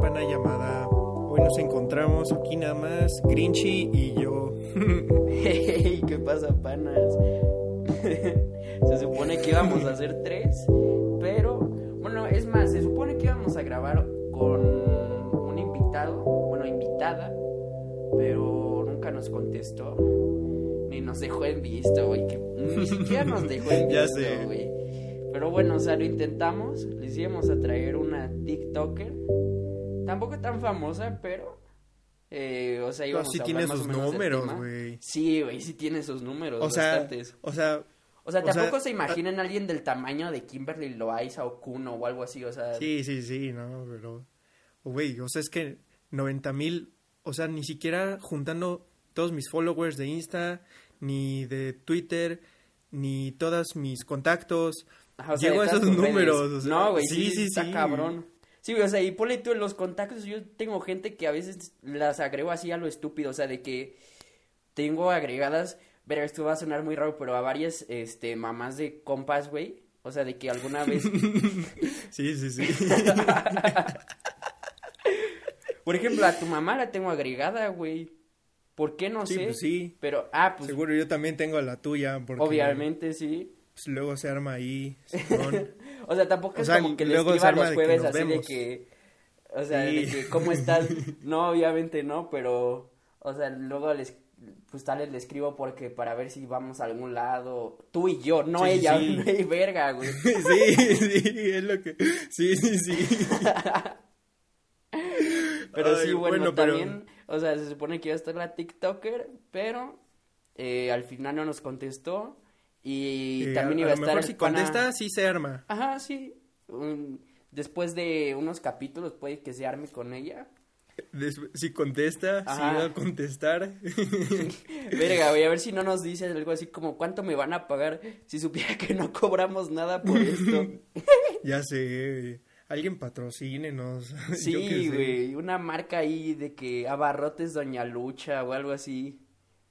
pana llamada. Hoy nos encontramos aquí nada más, Grinchy y yo. Hey, ¿qué pasa, panas? se supone que íbamos a hacer tres, pero bueno, es más, se supone que íbamos a grabar con un invitado, bueno, invitada, pero nunca nos contestó, ni nos dejó en visto, güey, que ni siquiera nos dejó en visto, güey. Pero bueno, o sea, lo intentamos, les íbamos a traer una TikToker, tampoco tan famosa, pero, eh, o sea, No, íbamos sí a tiene sus números, güey. Sí, güey, sí tiene sus números, O sea, bastantes. o sea, O sea, o sea, tampoco se imaginen a alguien del tamaño de Kimberly Loaiza o Kuno o algo así, o sea... sí, sí, sí, no, pero. Güey, o sea, es que 90 mil, o sea, ni siquiera juntando todos mis followers de Insta, ni de Twitter, ni todos mis contactos. Ajá, o sea, Llego a todas esos números, o sea, no, güey, sí, sí, sí, está sí. cabrón. Sí, o sea, y ponle tú en los contactos, yo tengo gente que a veces las agrego así a lo estúpido, o sea, de que tengo agregadas, pero esto va a sonar muy raro, pero a varias, este, mamás de compas, güey, o sea, de que alguna vez, Sí, sí, sí. por ejemplo, a tu mamá la tengo agregada, güey, ¿por qué no Sí, sé? pues sí. Pero, ah, pues, Seguro yo también tengo la tuya, porque obviamente sí. pues, luego se arma ahí. O sea, tampoco O es como que le escriba los de jueves así de vemos. que, o sea, de que, ¿cómo estás? No, obviamente no, pero, o sea, luego les, pues tal vez le escribo porque para ver si vamos a algún lado, tú y yo, no Sí, ella, sí. güey, verga, güey. sí, sí, es lo que... Sí, sí, sí. Pero Ay, sí, bueno, bueno, pero- también, o sea, se supone que iba a estar la TikToker, pero eh, al final no nos contestó y Eh, también iba a, a estar mejor si pana- contesta, sí se arma. Ajá, sí. después de unos capítulos puede que se arme con ella. Des- si contesta, si va a contestar. Verga, güey, a ver si no nos dice algo así como cuánto me van a pagar si supiera que no cobramos nada por esto. ya sé, alguien patrocínenos. Sí, güey, una marca ahí de que abarrotes Doña Lucha o algo así.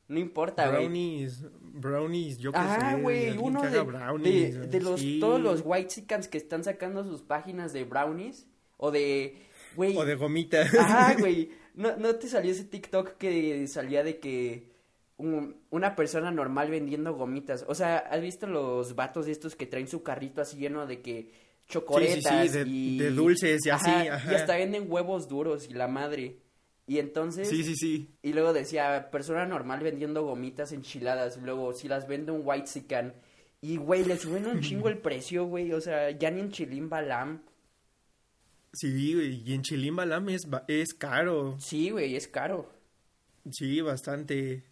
No importa, güey. Brownies, brownies, yo qué Ah, sé. güey, uno que de, brownies, de, de los, sí. todos los white que están sacando sus páginas de brownies o de, güey, O de gomitas. Ajá, güey. ¿No, ¿No te salió ese TikTok que salía de que un- una persona normal vendiendo gomitas? O sea, ¿has visto los vatos estos que traen su carrito así lleno de que chocoretas de- y... de dulces y así, ajá. Y hasta venden huevos duros y la madre. Y entonces... Sí, sí, sí. Y luego decía, persona normal vendiendo gomitas enchiladas. Luego, si las vende un white sican. Y, güey, le suben un chingo el precio, güey. O sea, ya ni en Chilín Balam. Sí, güey, y en Chilimbalam es, ba- es caro. Sí, güey, es caro. Sí, bastante.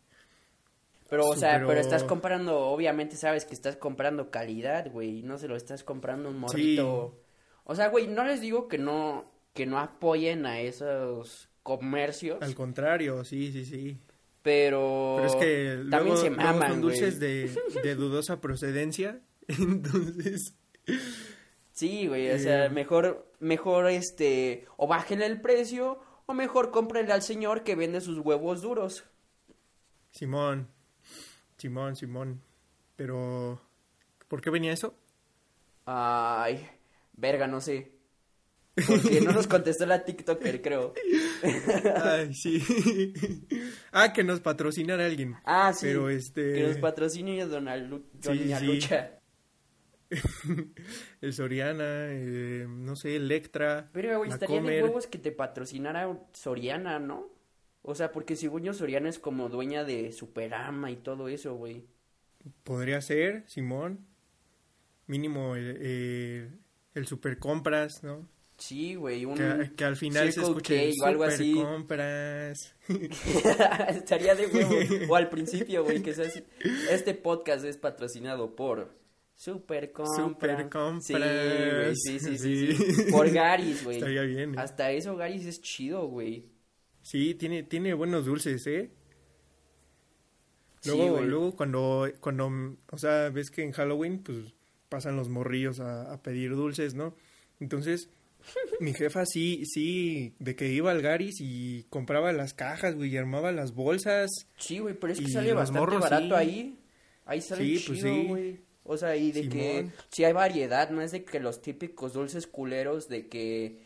Pero, o Sí, sea, pero- pero... estás comprando, obviamente sabes que estás comprando calidad, güey, no se lo estás comprando un morrito. O sea, güey, no les digo que no, que no apoyen a esos comercios, Al contrario, sí, sí, sí. pero... Pero es que también luego, se luego maman, son dulces de dudosa procedencia. Entonces, Sí, güey, o sea, Eh. mejor, mejor, este, o bájenle el precio, o mejor cómprenle al señor que vende sus huevos duros. Simón, Simón, Simón. Pero, ¿por qué venía eso? Ay, verga, no sé. Porque no nos contestó la TikToker, creo. Ay, sí. ah, que nos patrocinara alguien. Ah, sí. Pero este. Que nos patrocine Doña, Lu- Sí, Doña sí. Lucha. el Soriana, eh, no sé, Electra. Pero, güey, estaría de huevos que te patrocinara Soriana, ¿no? O sea, porque según yo, Soriana es como dueña de Superama y todo eso, güey. Podría ser, Simón. Mínimo el, eh, el super compras, ¿no? Sí, güey, un... Que, que al final se escuche K o algo así. compras. Estaría de huevo. O al principio, güey, que sea así. Este podcast es patrocinado por Super Compras. Super Compras. Sí, güey, sí, sí, sí, Sí. sí. Por Garis, güey. Estaría bien. ¿eh? Hasta eso Garis es chido, güey. Sí, tiene, tiene buenos dulces, ¿eh? Sí, Luego, güey. luego cuando, cuando, o sea, ves que en Halloween, pues, pasan los morrillos a, a pedir dulces, ¿no? Entonces, mi jefa sí, sí, de que iba al Garis y compraba las cajas, güey, y armaba las bolsas. Sí, güey, pero es que sale bastante morros, barato sí. ahí. Ahí sale Sí, pues chido, sí. güey. O sea, y de que sí hay variedad, no es de que los típicos dulces culeros de que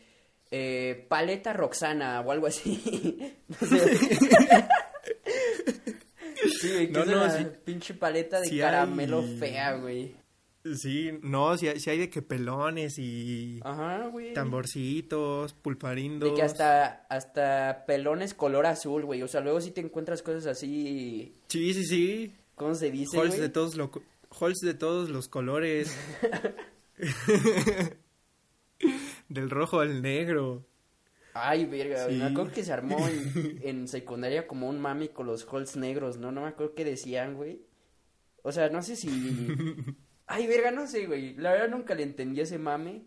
eh, paleta Roxana o algo así. no sé. sí, güey, que No, es no, una sí. pinche paleta de caramelo hay- fea, güey. Sí, no, si hay, sí hay de que pelones y Ajá, güey. tamborcitos, pulparindos. De que hasta, hasta pelones color azul, güey. O sea, luego sí te encuentras cosas así. Sí, sí, sí. ¿Cómo se dice? Halls güey? de todos lo, halls de todos los colores. Del rojo al negro. Ay, verga, güey, Sí. me acuerdo que se armó en, en secundaria como un mami con los halls negros, ¿no? No me acuerdo qué decían, güey. O sea, no sé si... Ay, verga, no sé, güey. La verdad nunca le entendí ese mame,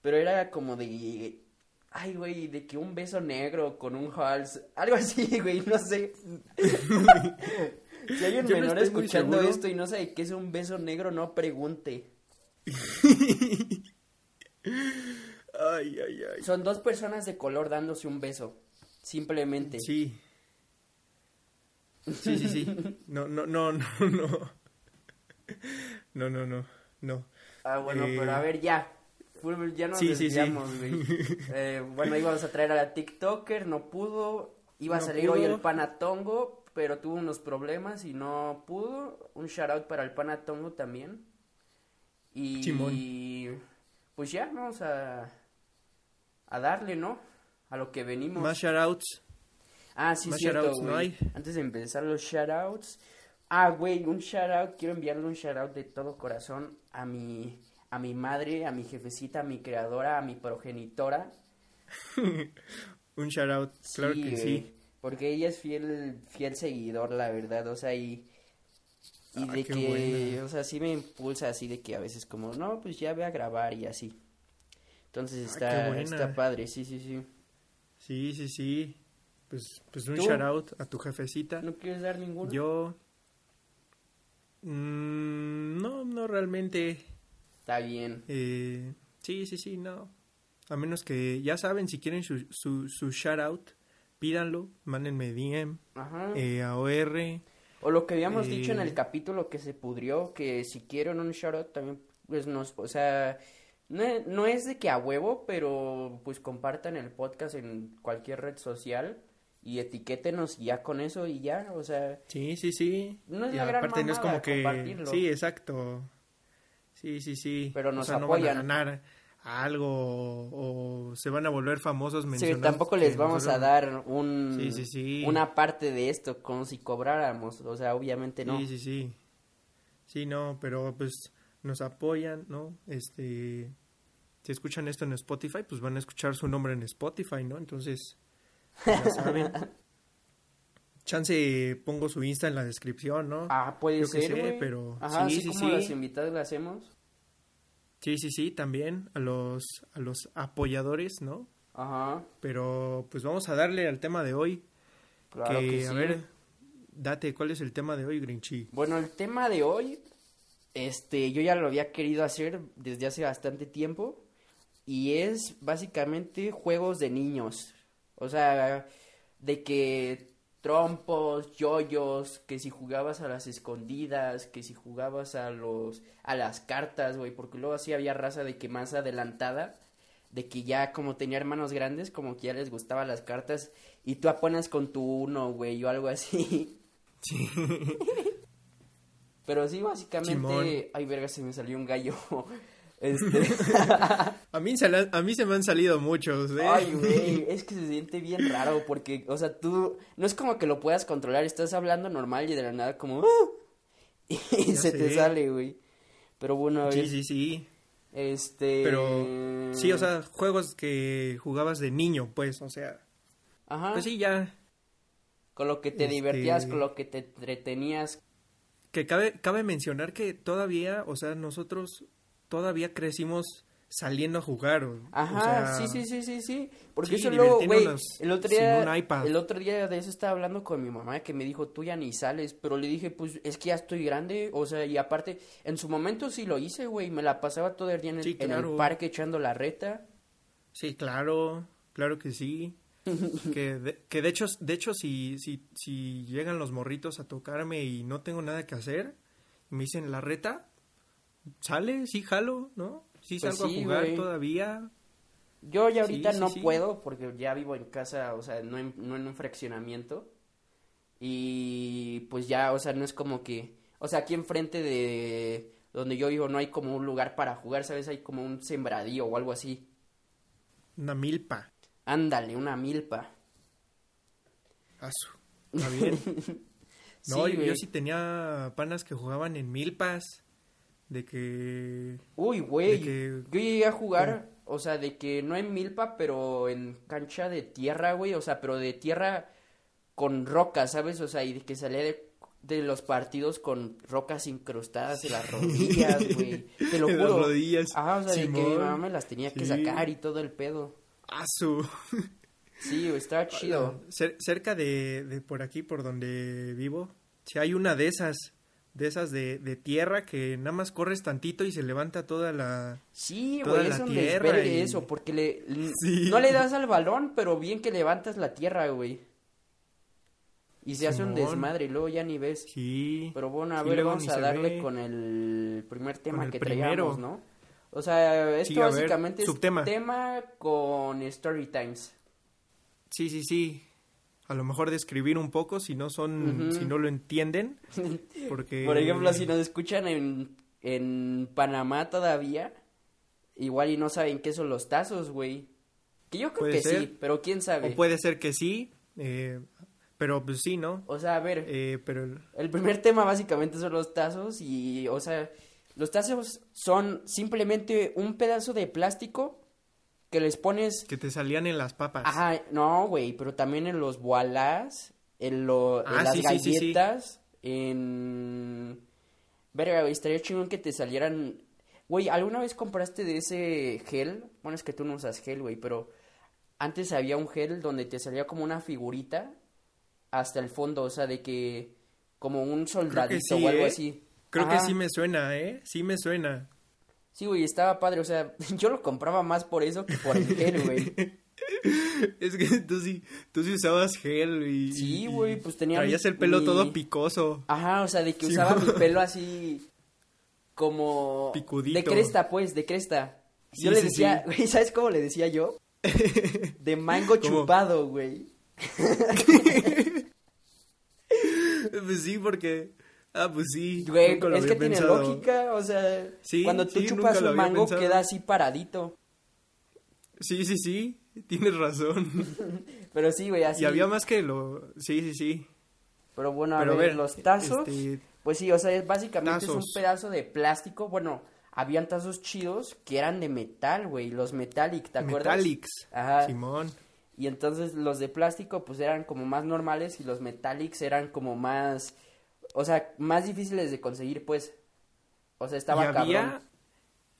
pero era como de... Ay, güey, de que un beso negro con un halls... Algo así, güey, no sé. si hay un Yo menor escuchando esto y no sabe qué es un beso negro, no pregunte. Ay, ay, ay. Son dos personas de color dándose un beso. Simplemente. Sí. Sí, sí, sí. No, no, no, no, no. No, no, no, no. Ah, bueno, Eh, pero a ver, ya. Ya nos Sí, sí, sí. Eh, bueno, íbamos a traer a la TikToker, no pudo. Iba a salir hoy el Panatongo, pero tuvo unos problemas y no pudo. Un shout out para el Panatongo también. Y Simón. pues ya, vamos a, a darle, ¿no? A lo que venimos. Más shoutouts. Ah, sí, Más cierto, shoutouts, ¿no hay? Antes de empezar los shoutouts. Ah, güey, un shoutout. Quiero enviarle un shoutout de todo corazón a mi, a mi madre, a mi jefecita, a mi creadora, a mi progenitora. Un shoutout, claro que güey, sí. Porque ella es fiel, fiel seguidor, la verdad. O sea, y, y Ah, de que, buena. o sea, sí me impulsa así de que a veces como, no, pues ya ve a grabar y así. Entonces Ah, está, está padre, sí, sí, sí. Sí, sí, sí. Pues, pues un ¿Tú? shoutout a tu jefecita. ¿No quieres dar ninguno? Yo. Mm, no, no realmente. Está bien. Eh, sí, sí, sí, no. A menos que ya saben, si quieren su, su, su shoutout, pídanlo, mándenme DM, Ajá. eh, a OR. O lo que habíamos dicho en el Eh, capítulo que se pudrió, que si quieren un shoutout también, pues nos, o sea, no, no es de que a huevo, pero pues compartan el podcast en cualquier red social y etiquétenos ya con eso y ya, o sea, Sí, sí, sí. No es Y la gran aparte no es como que... Sí, exacto. Sí, sí, sí. Pero O nos sea, apoyan. No van a ganar algo o se van a volver famosos sí, mencionando tampoco les vamos a dar un, Sí, sí, sí. una parte de esto como si cobráramos, o sea, obviamente no. Sí, sí, sí. Sí, no, pero pues nos apoyan, ¿no? Este, si escuchan esto en Spotify, pues van a escuchar su nombre en Spotify, ¿no? Entonces, ya saben. Chance pongo su Insta en la descripción, ¿no? Ah, puede Yo ser, sé, güey. pero Ajá, sí, sí, como sí. las invitadas lo hacemos. Sí, sí, sí, también a los a los apoyadores, ¿no? Ajá, Pero pues vamos a darle al tema de hoy. claro que, que, sí. a ver, date, ¿cuál es el tema de hoy, Grinchy? Bueno, el tema de hoy, este, yo ya lo había querido hacer desde hace bastante tiempo y es básicamente juegos de niños. O sea, de que trompos, yoyos, que si jugabas a las escondidas, que si jugabas a los a las cartas, güey, porque luego así había raza de que más adelantada, de que ya como tenía hermanos grandes, como que ya les gustaban las cartas y tú apenas con tu uno, güey, o algo así. Sí. Pero sí, básicamente. Simón. Ay, verga, se me salió un gallo. Este. A mí, se la- a mí se me han salido muchos, ¿eh? Ay, güey, es que se siente bien raro porque, o sea, tú. No es como que lo puedas controlar, estás hablando normal y de la nada como. "Ah", Y Ya se te sale, güey. Pero bueno, a ver. Sí, sí, sí. Este. Pero sí, o sea, juegos que jugabas de niño, pues, o sea, Ajá. pues sí, ya. Con lo que te este- divertías, con lo que te entretenías. Que cabe, cabe mencionar que todavía, o sea, nosotros todavía crecimos saliendo a jugar. Ajá, o sea, sí, sí, sí, sí, sí. Porque sí, eso luego, güey, el otro día, el otro día de eso estaba hablando con mi mamá que me dijo, tú ya ni sales, pero le dije, pues, es que ya estoy grande, o sea, y aparte, en su momento sí lo hice, güey, me la pasaba todo el día en el, Sí, en el parque echando la reta. Sí, claro, claro que sí. que, de, que de hecho, de hecho si, si, si llegan los morritos a tocarme y no tengo nada que hacer, me dicen la reta, sale, sí jalo, ¿no? Sí Pues salgo sí, a jugar güey. todavía. Yo ya ahorita Sí, sí, no sí. puedo porque ya vivo en casa, o sea, no en, no en un fraccionamiento. Y pues ya, o sea, no es como que, o sea, aquí enfrente de donde yo vivo no hay como un lugar para jugar, ¿sabes? Hay como un sembradío o algo así. Una milpa. Ándale, una milpa. Asu. Está bien. No, Sí, yo, yo sí tenía panas que jugaban en milpas. De que. Uy, güey. que- Yo llegué a jugar, o sea, de que no en milpa, pero en cancha de tierra, güey. O sea, pero de tierra con rocas, ¿sabes? O sea, y de que salía de, de los partidos con rocas incrustadas en las rodillas, güey. Te lo En juro. las rodillas. Ajá, o sea, de que mi Simón. mamá me las tenía que Sí. sacar y todo el pedo. Asu. Sí, estaba chido. Cer- cerca de, de por aquí, por donde vivo, si hay una de esas, de esas de, de tierra que nada más corres tantito y se levanta toda la... Sí, Toda güey, la es un desvergue y- eso, porque le, l- Sí. no le das al balón, pero bien que levantas la tierra, güey. Y se hace un desmadre y luego ya ni ves. Sí. Pero bueno, a Sí, ver, vamos a darle ve. con el primer tema el que primero. traíamos, ¿no? O sea, esto Sí, a ver, básicamente es subtema. tema con story times. Sí, sí, sí. A lo mejor describir un poco si no son, si no lo entienden, porque... Por ejemplo, si nos escuchan en, en Panamá todavía, igual y no saben qué son los tazos, güey. Que yo creo Puede que ser. sí, pero quién sabe. O puede ser que sí, eh, pero pues sí, ¿no? O sea, a ver, Eh, pero El primer tema básicamente son los tazos y, o sea, los tazos son simplemente un pedazo de plástico que les pones... que te salían en las papas. Ajá, no, güey, pero también en los boalas, en, lo, en Ah, las sí, sí, sí, sí. galletas, en... Verga, güey, estaría chingón que te salieran... Güey, ¿alguna vez compraste de ese gel? Bueno, es que tú no usas gel, güey, pero antes había un gel donde te salía como una figurita hasta el fondo, o sea, de que como un soldadito sí, o algo ¿eh? así. Creo Ajá. que sí me suena, ¿eh? Sí me suena. Sí, güey, estaba padre, o sea, yo lo compraba más por eso que por el gel, güey. Es que tú sí, tú sí usabas gel y... Sí, güey, pues tenía Traías mi- el pelo mi- todo picoso. Ajá, o sea, de que Sí, usaba mi pelo así como Picudito. de cresta, pues, de cresta. Sí, yo le decía, sí. güey, ¿sabes cómo le decía yo? De mango ¿Cómo? chupado, güey. Pues sí, porque... Ah, pues sí. Güey, nunca lo es que tiene lógica, o sea, Sí, cuando tú sí, chupas un mango pensado. queda así paradito. Sí, sí, sí. Tienes razón. Pero sí, güey, así. Y había más que lo... Sí, sí, sí. Pero bueno, a Pero ver, a ver, los tazos, este, pues sí, o sea, es- básicamente es un tazos. pedazo de plástico. Bueno, habían tazos chidos que eran de metal, güey, los metallic, ¿te acuerdas? Metallics. Ajá. Simón. Y entonces los de plástico pues eran como más normales y los metallics eran como más, o sea, más difíciles de conseguir, pues. O sea, estaba y había... cabrón.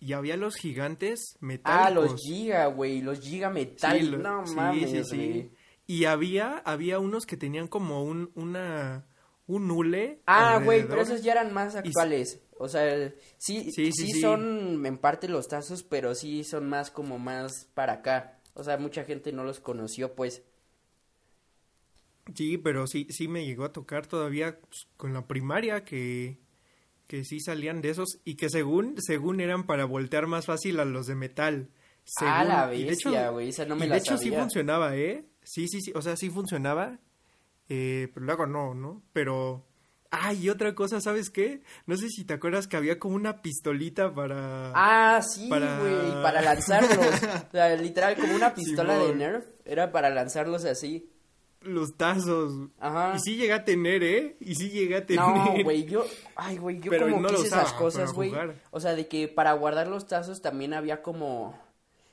Y había los gigantes metálicos. Ah, los Giga, güey, los Giga Sí, Metallic, lo- no sí, mames, sí, sí. Y había, había unos que tenían como un, una, un hule. Ah, güey, pero esos ya eran más actuales. O sea, sí, sí, Sí, sí, sí. son en parte los tazos, pero sí son más como más para acá. O sea, mucha gente no los conoció, pues. Sí, pero sí, sí me llegó a tocar todavía pues, con la primaria que, que sí salían de esos y que según, según eran para voltear más fácil a los de metal. Ah, la bestia, güey, esa no me y la de hecho sí funcionaba, ¿eh? Sí, sí, sí, o sea, sí funcionaba, eh, pero luego no, ¿no? Pero, ah, y otra cosa, ¿sabes qué? No sé si te acuerdas que había como una pistolita para... Ah, sí, Para- güey, para lanzarlos. o sea, literal, como una pistola de. Nerf, era para lanzarlos así. Los tazos. Ajá. Y sí llegué a tener, ¿eh? Y sí llegué a tener. No, güey, yo, ay, güey, yo Pero como no quise usaba esas cosas, güey. O sea, de que para guardar los tazos también había como,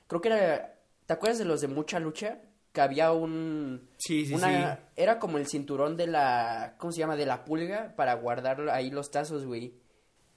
creo que era, ¿te acuerdas de los de mucha lucha? Que había un, Sí, sí, una, era como el cinturón de la, ¿cómo se llama? De la pulga para guardar ahí los tazos, güey.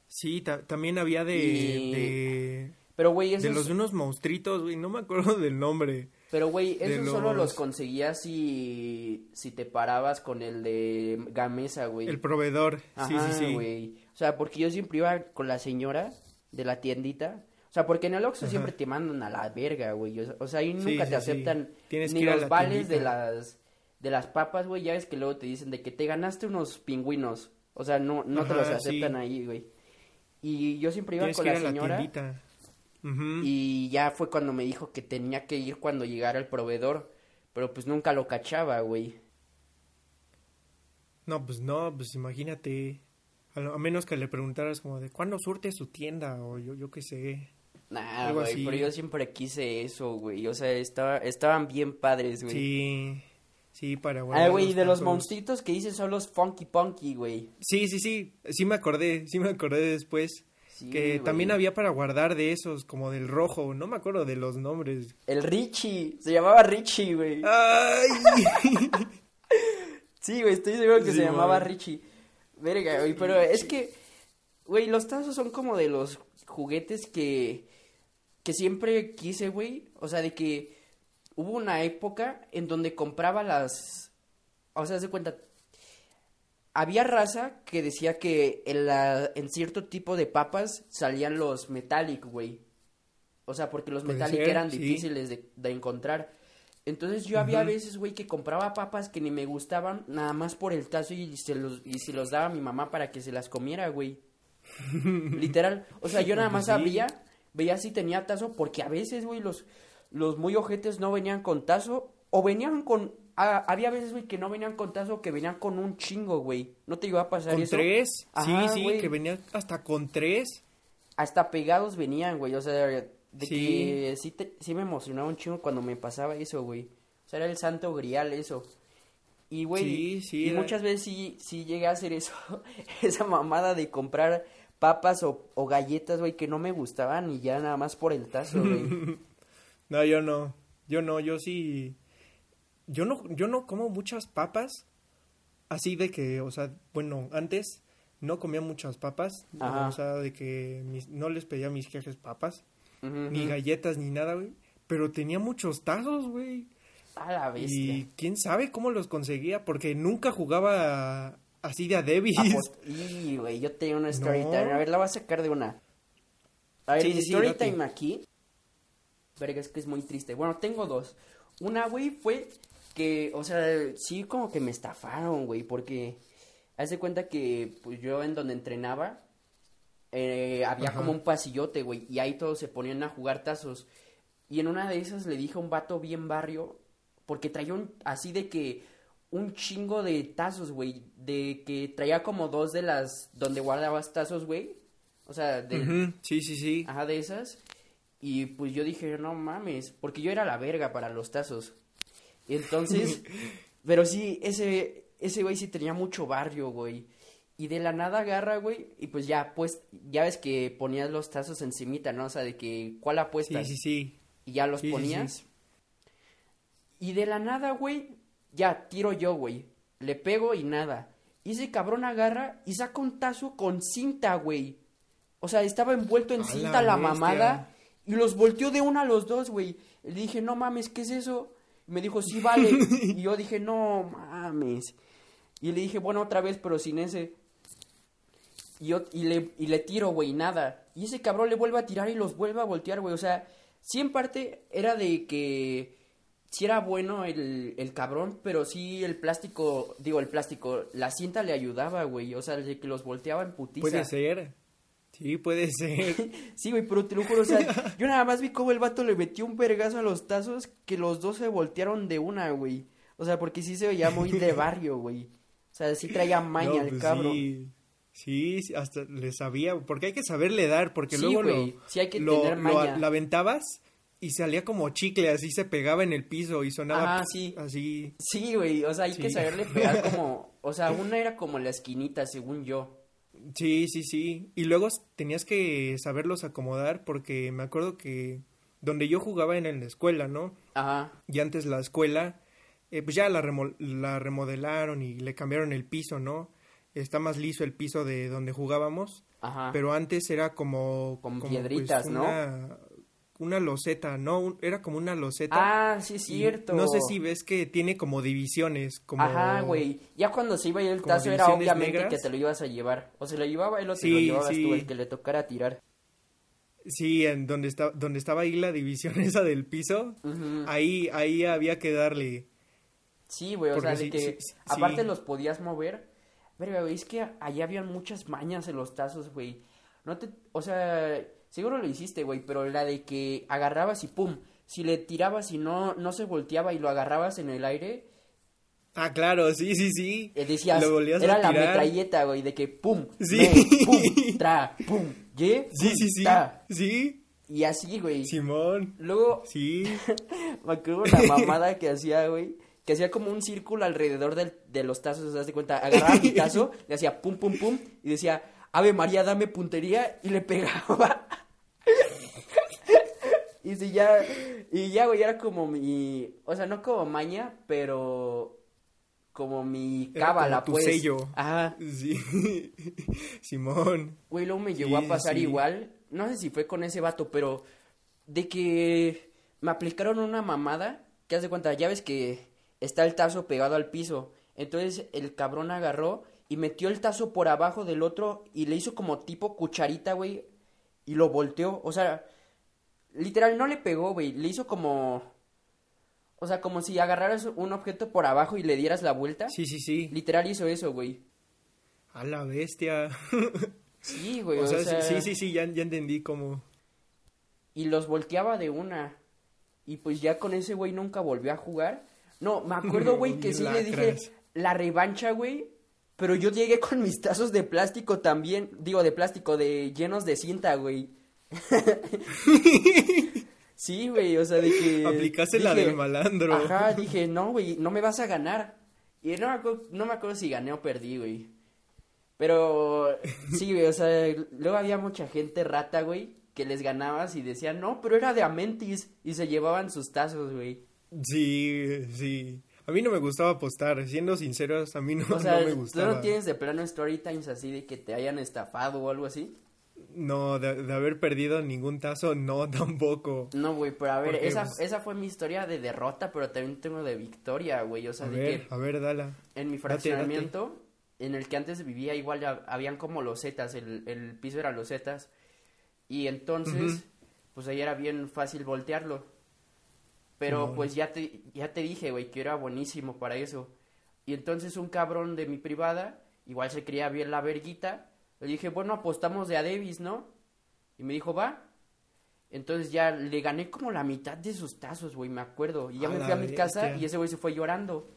Sí, ta- también había de... Y- de... Pero, güey, De los de unos monstruitos, güey, no me acuerdo del nombre. Pero, güey, de esos solo los- conseguías si, si te parabas con el de Gamesa, güey. El proveedor, sí, Ajá, sí, sí. güey. O sea, porque yo siempre iba con la señora de la tiendita. O sea, porque en el Oxxo Ajá. siempre te mandan a la verga, güey. O sea- ahí nunca sí, te sí. aceptan ni los vales de las de las papas, güey. Ya ves que luego te dicen de que te ganaste unos pingüinos. O sea, no, no te los aceptan ahí, güey. Y yo siempre iba Tienes con la a la Y ya fue cuando me dijo que tenía que ir cuando llegara el proveedor. Pero pues nunca lo cachaba, güey. No, pues no, pues imagínate. A, lo- a menos que le preguntaras como de cuándo surte su tienda o yo, yo qué sé. Nah, Algo güey, así. pero yo siempre quise eso, güey. O sea, estaba, estaban bien padres, güey. Sí, sí, para Ah, güey, de los monstruitos que dicen son los Funky Punky, güey. Sí, sí, sí, sí me acordé, sí me acordé después. Sí, que güey. también había para guardar de esos, como del rojo, no me acuerdo de los nombres. El Richie, se llamaba Richie, güey. ¡Ay! Sí, güey, estoy seguro que Sí, se llamaba. Richie. Verga, güey, pero es que, güey, los tazos son como de los juguetes que, que siempre quise, güey. O sea, de que hubo una época en donde compraba las, o sea, de cuenta, había raza que decía que en, la, en cierto tipo de papas salían los metallic, güey. O sea, porque los metallic ser, eran sí. difíciles de, de encontrar. Entonces yo había veces, güey, que compraba papas que ni me gustaban, nada más por el tazo y se los, y se los daba a mi mamá para que se las comiera, güey. Literal. O sea, yo nada más Pues sí. sabía, veía si tenía tazo, porque a veces, güey, los, los muy ojetes no venían con tazo, o venían con... ah, había veces, güey, que no venían con tazo, que venían con un chingo, güey. ¿No te iba a pasar ¿Con eso? tres? Ajá, sí, sí, que venía hasta con tres. Hasta pegados venían, güey. O sea, de Sí. que sí, te- sí me emocionaba un chingo cuando me pasaba eso, güey. O sea, era el santo grial eso. Y, güey, Sí, sí, y era- muchas veces sí, sí llegué a hacer eso, esa mamada de comprar papas o, o galletas, güey, que no me gustaban y ya nada más por el tazo, güey. No, yo no. Yo no, yo sí. Yo no, yo no como muchas papas. Así de que, o sea, bueno, antes no comía muchas papas. Ajá. O sea, de que mis- no les pedía a mis jefes papas. Ni galletas, ni nada, güey. Pero tenía muchos tazos, güey. A la bestia. Y quién sabe cómo los conseguía, porque nunca jugaba así de a Davis. Y, güey, yo tenía una story No. time. A ver, la voy a sacar de una. A ver, Sí, sí, sí, story time aquí. Verga, es que es muy triste. Bueno, tengo dos. Una, güey, fue que, o sea, sí como que me estafaron, güey, porque haz de cuenta que, pues yo en donde entrenaba, eh, había Ajá. como un pasillote, güey, y ahí todos se ponían a jugar tazos. Y en una de esas le dije a un vato bien barrio, porque traía un, así de que, un chingo de tazos, güey, de que traía como dos de las, donde guardabas tazos, güey. O sea, de, Sí, sí, sí. Ajá, de esas. Y pues yo dije, no mames, porque yo era la verga para los tazos. Y entonces, pero sí, ese, ese güey sí tenía mucho barrio, güey. Y de la nada agarra, güey, y pues ya, pues, ya ves que ponías los tazos encimita, ¿no? O sea, de que, ¿cuál Sí, apuestas? sí, sí. Y ya los Sí, sí, ponías. sí. Y de la nada, güey, ya tiro yo, güey. Le pego y nada. Y ese cabrón agarra y saca un tazo con cinta, güey. O sea, estaba envuelto en A la cinta la, bestia. mamada. Y los volteó de una a los dos, güey. Le dije, no mames, ¿qué es eso? Me dijo, sí, vale. y yo dije, no mames. Y le dije, bueno, otra vez, pero sin ese. Y, yo, y, le, y le tiro, güey, nada. Y ese cabrón le vuelve a tirar y los vuelve a voltear, güey. O sea, sí en parte era de que sí era bueno el, el cabrón, pero sí el plástico, digo, el plástico, la cinta le ayudaba, güey. O sea, de que los volteaba en putiza. Puede ser. Sí, puede ser. Sí, güey, pero te lo juro, o sea, yo nada más vi cómo el vato le metió un vergazo a los tazos que los dos se voltearon de una, güey. O sea, porque sí se veía muy de barrio, güey. O sea, sí traía maña No, el pues cabrón. Sí. Hasta le sabía, porque hay que saberle dar, porque Sí, luego güey, lo, sí hay que lo, tener lo- maña. la aventabas y salía como chicle, así se pegaba en el piso y sonaba Ajá, sí. así. Sí, güey, o sea, hay que saberle pegar como, o sea, una era como la esquinita, según yo. Sí, sí, sí. Y luego tenías que saberlos acomodar porque me acuerdo que donde yo jugaba en la escuela, ¿no? Ajá. Y antes la escuela, eh, pues ya la, remo- la remodelaron y le cambiaron el piso, ¿no? Está más liso el piso de donde jugábamos, Ajá. pero antes era como... Con como, piedritas, pues, ¿no? Una, loseta, ¿no? Un- era como una loseta. Ah, sí, es cierto. No sé si ves que tiene como divisiones, como... Ajá, güey. Ya cuando se iba a ir el tazo era obviamente negras. que te lo ibas a llevar. O se lo llevaba él o te Sí, lo llevabas sí. tú, el que le tocara tirar. Sí, en donde, está, donde estaba ahí la división esa del piso, ahí, ahí había que darle. Sí, güey, o sea, de que aparte los podías mover. Verga, güey, es que allá habían muchas mañas en los tazos, güey. No te, o sea, Seguro lo hiciste, güey, pero la de que agarrabas y pum, si le tirabas y no, no se volteaba y lo agarrabas en el aire, Ah, claro, sí, sí, sí. eh, decías, Lo volvías a era la tirar. metralleta, güey, de que pum, Sí. me, pum, tra, pum, ye, Sí, pum, sí, sí. ta. Sí, Y así, güey. Simón. Luego, Sí. me acuerdo una mamada que hacía, güey, que hacía como un círculo alrededor del- de los tazos, ¿te das de cuenta? Agarraba mi tazo, le hacía pum, pum, pum, y decía, Ave María, dame puntería, y le pegaba. Y si ya, y ya, güey, era como mi, o sea, no como maña, pero como mi cábala, tu pues. sello. Ajá. Sí. Simón. Güey, luego me llegó Sí, a pasar sí. igual. No sé si fue con ese vato, pero de que me aplicaron una mamada. Que haz de cuenta, ya ves que está el tazo pegado al piso. Entonces el cabrón agarró y metió el tazo por abajo del otro y le hizo como tipo cucharita, güey. Y lo volteó. O sea, literal no le pegó, güey. Le hizo como. O sea, como si agarraras un objeto por abajo y le dieras la vuelta. Sí, sí, sí. Literal hizo eso, güey. A la bestia. Sí, güey. o sea, sí, sí, sí, ya, ya entendí cómo. y los volteaba de una. Y pues ya con ese güey nunca volvió a jugar. No, me acuerdo, güey, que sí le dije la revancha, güey. Pero yo llegué con mis tazos de plástico también. Digo, de plástico, de llenos de cinta, güey. sí, güey, o sea, de que. Aplicaste la del malandro. Ajá, dije, no, güey, no me vas a ganar. Y no me acuerdo, no me acuerdo si gané o perdí, güey. Pero sí, güey, o sea, luego había mucha gente rata, güey, que les ganabas y decían, no, pero era de Amentis. Y se llevaban sus tazos, güey. Sí, sí. A mí no me gustaba apostar, siendo sinceros, a mí no, O sea, no me ¿tú gustaba. no tienes de plano story times así de que te hayan estafado o algo así? No, de, de haber perdido ningún tazo, no, tampoco. No, güey, pero a ver, Porque, esa, pues- esa fue mi historia de derrota, pero también tengo de victoria, güey. O sea, A de ver, que a ver, dala. en mi Date, date. fraccionamiento, en el que antes vivía, igual ya habían como losetas, el, el piso era losetas. Y entonces, pues ahí era bien fácil voltearlo. Pero pues ya te, ya te dije, güey, que era buenísimo para eso. Y entonces un cabrón de mi privada, igual se creía bien la verguita, le dije, bueno, apostamos de a Davis, ¿no? Y me dijo, va. Entonces ya le gané como la mitad de sus tazos, güey, me acuerdo. Y ya A me fui a mi casa y ese güey se fue llorando.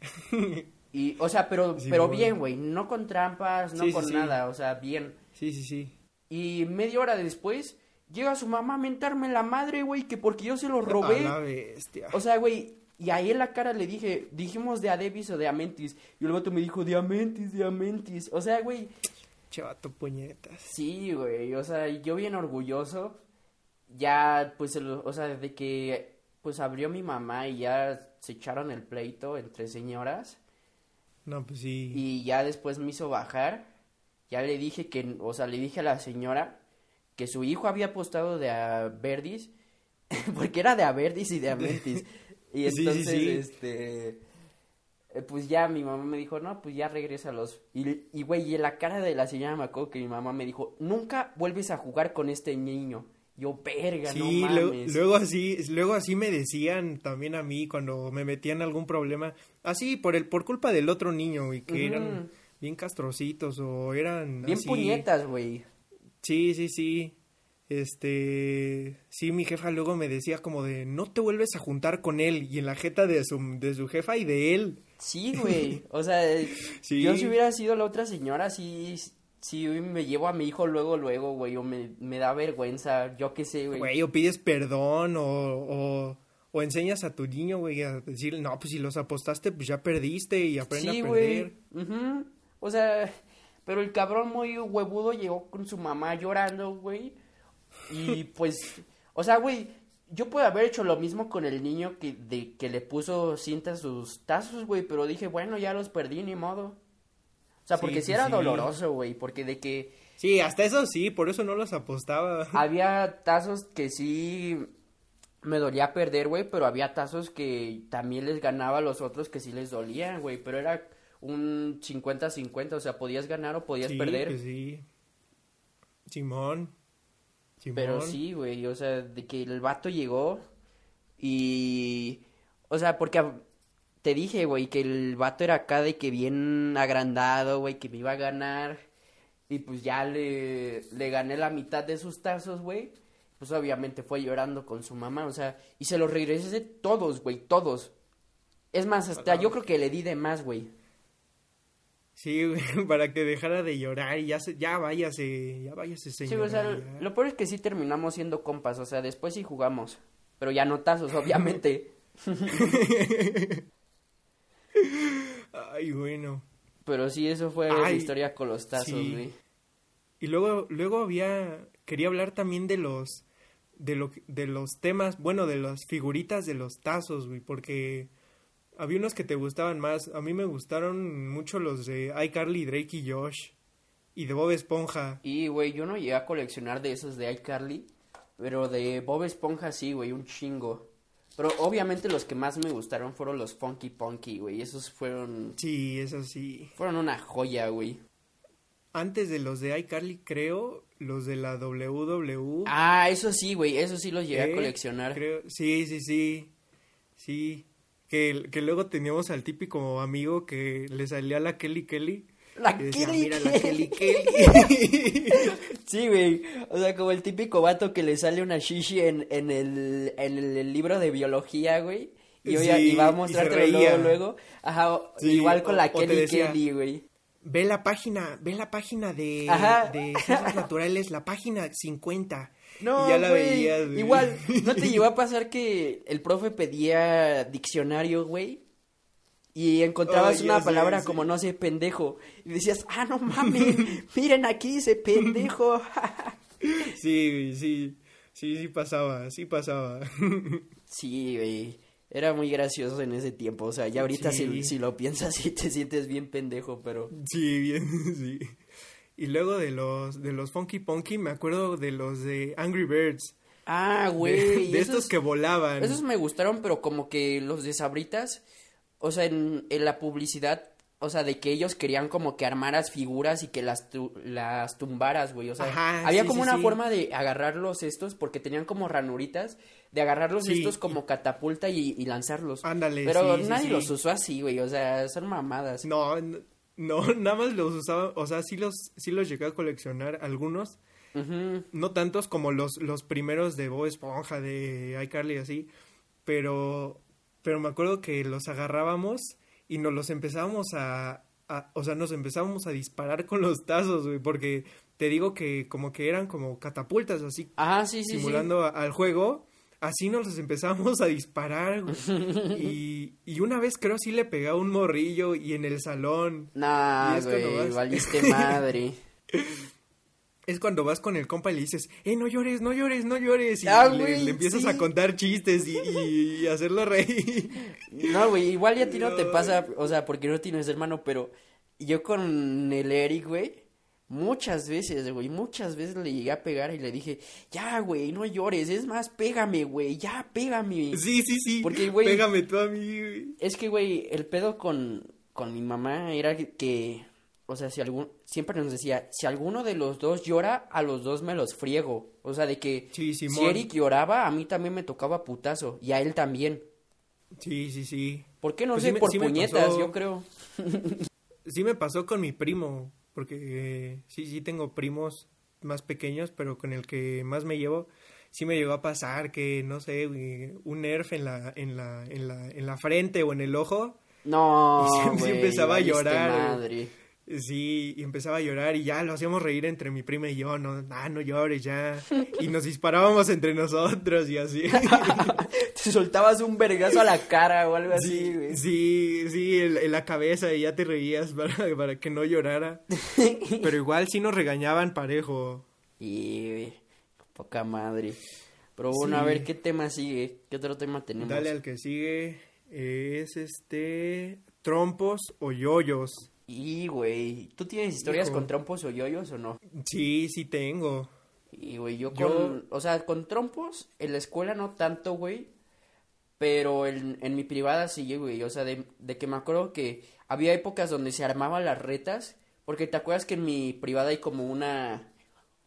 Y, o sea, pero, Sí, pero bien, güey, no con trampas, no Sí, con sí. nada, o sea, bien. Sí, sí, sí. Y media hora después, llega su mamá a mentarme la madre, güey, que porque yo se lo A robé. la bestia. O sea, güey, y ahí en la cara le dije, dijimos de Adebis o de Amentis. Y el vato me dijo, de Amentis, de Amentis. O sea, güey, Chavato puñetas. sí, güey, o sea, yo bien orgulloso. Ya, pues, el- o sea, de que, pues, abrió mi mamá y ya se echaron el pleito entre señoras. No, pues sí. Y ya después me hizo bajar. Ya le dije que, o sea, le dije a la señora que su hijo había apostado de a Verdis, porque era de a Verdis y de a Mentis. Y Sí, sí, entonces, sí. este, eh, pues ya mi mamá me dijo, no, pues ya regrésalos. Y, y güey, y en la cara de la señora me acuerdo que mi mamá me dijo, nunca vuelves a jugar con este niño. Yo, verga, no Sí, mames. luego así, luego así me decían también a mí cuando me metían algún problema, así por el, por culpa del otro niño y que eran bien castrocitos o eran Bien así. puñetas, güey. Sí, sí, sí. Este, sí, mi jefa luego me decía como de, no te vuelves a juntar con él y en la jeta de su, de su jefa y de él. Sí, güey. O sea, Sí. yo si hubiera sido la otra señora, sí, sí me llevo a mi hijo luego, luego, güey, o me, me da vergüenza, yo qué sé, güey. Güey, o pides perdón o, o, o enseñas a tu niño, güey, a decir, no, pues si los apostaste, pues ya perdiste y aprende Sí, a güey. perder. Ujú. O sea, pero el cabrón muy huevudo llegó con su mamá llorando, güey. Y pues, o sea, güey, yo puedo haber hecho lo mismo con el niño que, de, que le puso cinta a sus tazos, güey, pero dije, bueno, ya los perdí, ni modo. O sea, porque sí, era sí. doloroso, güey, porque de que Sí, hasta eso sí, por eso no los apostaba. había tazos que sí me dolía perder, güey, pero había tazos que también les ganaba a los otros que sí les dolían, güey, pero era un 50-50, o sea, podías ganar o podías sí, perder. sí. Simón. Simón. Pero sí, güey, o sea, de que el vato llegó y... O sea, porque te dije, güey, que el vato era acá de que bien agrandado, güey, que me iba a ganar. Y pues ya le, le gané la mitad de sus tazos, güey. Pues obviamente fue llorando con su mamá, o sea, y se los regresé todos, güey, todos. Es más, hasta yo creo que le di de más, güey. Sí, güey, para que dejara de llorar y ya, se, ya váyase, ya váyase, señor. Sí, o sea, lo peor es que sí terminamos siendo compas, o sea, después sí jugamos, pero ya no tazos, obviamente. Ay, bueno. Pero sí, eso fue la historia con los tazos, güey. Y luego, luego había, quería hablar también de los, de lo, de los temas, bueno, de las figuritas de los tazos, güey, porque había unos que te gustaban más. A mí me gustaron mucho los de iCarly, Drake y Josh. Y de Bob Esponja. Y, güey, yo no llegué a coleccionar de esos de iCarly. Pero de Bob Esponja sí, güey, un chingo. Pero obviamente los que más me gustaron fueron los Funky Punky, güey. Esos fueron... Sí, esos sí. Fueron una joya, güey. Antes de los de iCarly, creo, los de la WW. Ah, eso sí, güey, eso sí los llegué a coleccionar. Creo, sí, sí, sí. Sí. Que, que luego teníamos al típico amigo que le salía la Kelly Kelly. La Kelly Mira, la Kelly Kelly. sí, güey. O sea, como el típico vato que le sale una shishi en, en, el, en el libro de biología, güey. Y, sí, va a mostrarte luego, luego. Ajá, igual con la Kelly Kelly, güey. Ve la página, ve la página de, de ciencias naturales, la página 50. No, ya la veías, Igual, ¿no te llevó a pasar que el profe pedía diccionario, güey? Y encontrabas una palabra como, no sé, pendejo. Y decías, ah, no mames, miren aquí dice pendejo. sí, sí, sí, sí pasaba, sí pasaba. sí, güey. Era muy gracioso en ese tiempo. O sea, ya ahorita si, si, lo piensas, sí te sientes bien pendejo, pero. Sí, bien, sí. Y luego de los, de los Funky Punky, me acuerdo de los de Angry Birds. Ah, güey. De, estos que volaban. Esos me gustaron, pero como que los de Sabritas, o sea, en, en la publicidad, o sea, de que ellos querían como que armaras figuras y que las, las tumbaras, güey. O sea, había como una forma de agarrarlos estos, porque tenían como ranuritas, de agarrarlos estos como catapulta y, y lanzarlos. Ándale. Pero nadie los usó así, güey. O sea, son mamadas. No, no, nada más los usaba, o sea, sí los, sí los llegué a coleccionar algunos. No tantos como los, los primeros de Bob Esponja, de iCarly así. Pero, pero me acuerdo que los agarrábamos y nos los empezábamos a, o sea, nos empezábamos a disparar con los tazos, güey, porque te digo que como que eran como catapultas así, Ajá, sí, sí, simulando al juego así nos empezamos a disparar, Y, y, una vez creo sí le pegué a un morrillo y en el salón. Nah, güey, valiste madre. es cuando vas con el compa y le dices, eh, no llores, no llores, no llores. Y ah, le, empiezas a contar chistes y, y, hacerlo reír. No, güey, igual ya a ti no te pasa, o sea, porque no tienes hermano, pero yo con el Eric, güey Muchas veces, güey, muchas veces le llegué a pegar y le dije, ya, güey, no llores, es más, pégame, güey, ya, pégame. Sí, sí, sí, Porque, güey, pégame tú a mí, güey. Es que, güey, el pedo con, con mi mamá era que, o sea, si algún, siempre nos decía, si alguno de los dos llora, a los dos me los friego. O sea, de que si Eric lloraba, a mí también me tocaba putazo, y a él también. Sí, sí, sí. ¿Por qué no pues sé? por puñetas, yo creo. sí me pasó con mi primo porque sí, sí tengo primos más pequeños, pero con el que más me llevo, sí me llegó a pasar que, no sé, un nerf en la, en la, en la, en la frente o en el ojo. No, y sí, empezaba a llorar. Madre. Sí, y empezaba a llorar y ya lo hacíamos reír entre mi prima y yo, no, ah, no llores ya. Y nos disparábamos entre nosotros y así. te soltabas un vergazo a la cara o algo así, güey. Sí, sí, en, la cabeza y ya te reías para, para que no llorara. Pero igual sí nos regañaban parejo. Y poca madre. Pero bueno, a ver qué tema sigue, qué otro tema tenemos. Dale al que sigue, es este, trompos o yoyos. Y, güey, ¿tú tienes historias con trompos o yoyos o no? Sí, sí tengo. Y, güey, yo con, o sea, con trompos en la escuela no tanto, güey, pero en, en mi privada sí, güey, o sea, de, de que me acuerdo que había épocas donde se armaban las retas, porque te acuerdas que en mi privada hay como una,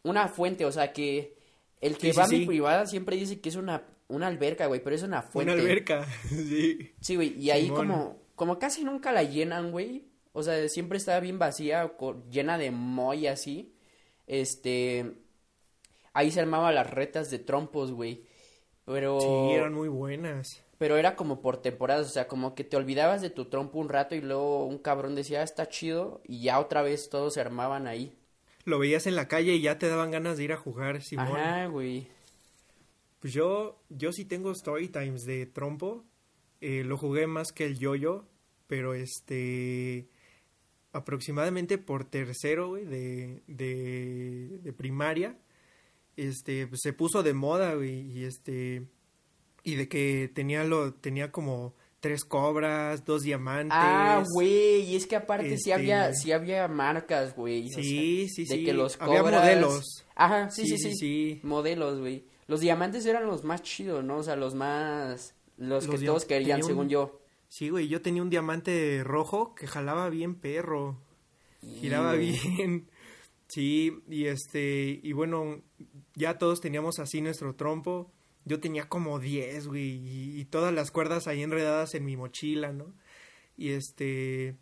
una fuente, o sea, que el que va a mi privada siempre dice que es una, una alberca, güey, pero es una fuente. Una alberca, sí. Sí, güey, y ahí como, como casi nunca la llenan, güey, O sea, siempre estaba bien vacía, llena de moy así. Este. Ahí se armaban las retas de trompos, güey. Pero. Sí, eran muy buenas. Pero era como por temporadas, o sea, como que te olvidabas de tu trompo un rato y luego un cabrón decía, ah, está chido, y ya otra vez todos se armaban ahí. Lo veías en la calle y ya te daban ganas de ir a jugar, Simón. Ajá, güey. Pues yo, yo sí tengo story times de trompo. Eh, lo jugué más que el yoyo, pero este aproximadamente por tercero güey, de, de, de, primaria este pues, se puso de moda güey, y este y de que tenía lo tenía como tres cobras, dos diamantes. Ah, güey, y es que aparte sí había este sí había marcas, güey. Sí, sí, sí. De que los cobras... Había modelos. Ajá, sí, sí, sí. sí, Modelos, güey. Los diamantes eran los más chidos, ¿no? O sea, los más los, que todos querían, según yo. Sí, güey, yo tenía un diamante rojo que jalaba bien perro. Giraba bien. Sí, y este, y bueno, ya todos teníamos así nuestro trompo yo tenía como 10, güey, y, todas las cuerdas ahí enredadas en mi mochila, ¿no? Y este,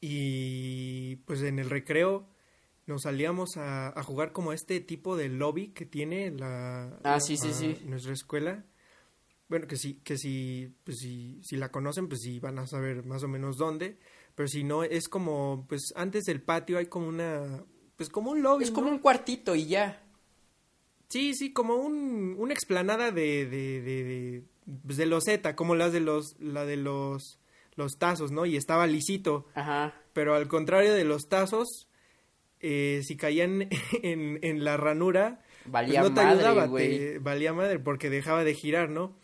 y pues en el recreo nos salíamos a, a jugar como este tipo de lobby que tiene la... Ah, sí, sí, sí. Nuestra escuela. Bueno, que sí, que si, pues si, si la conocen, pues sí van a saber más o menos dónde. Pero si no, es como, pues antes del patio hay como una, pues como un lobby. Es como un cuartito y ya. Sí, sí, como un, una explanada de, de, de, de, pues de loseta, como las de los, la de los, los tazos, ¿no? Y estaba lisito. Ajá. Pero al contrario de los tazos, eh, si caían en, en la ranura, pues valía no te ayudaba, valía madre, porque dejaba de girar, ¿no?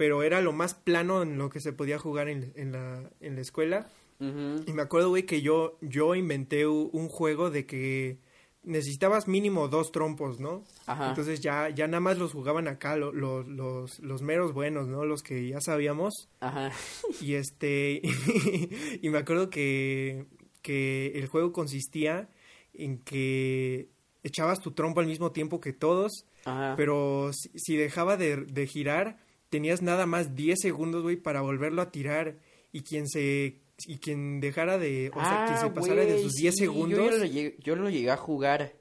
Pero era lo más plano en lo que se podía jugar en, en, la, en la escuela. Y me acuerdo, güey, que yo, yo inventé un juego de que necesitabas mínimo dos trompos, ¿no? Ajá. Entonces ya, ya nada más los jugaban acá los, los, los meros buenos, ¿no? Los que ya sabíamos. Ajá. Y este, y me acuerdo que, que el juego consistía en que echabas tu trompo al mismo tiempo que todos, Ajá. pero si, si dejaba de, de, girar, tenías nada más 10 segundos, güey, para volverlo a tirar y quien se y quien dejara de, o sea, quien se ah, pasara de sus 10 segundos. Yo, lo llegué, yo lo llegué a jugar.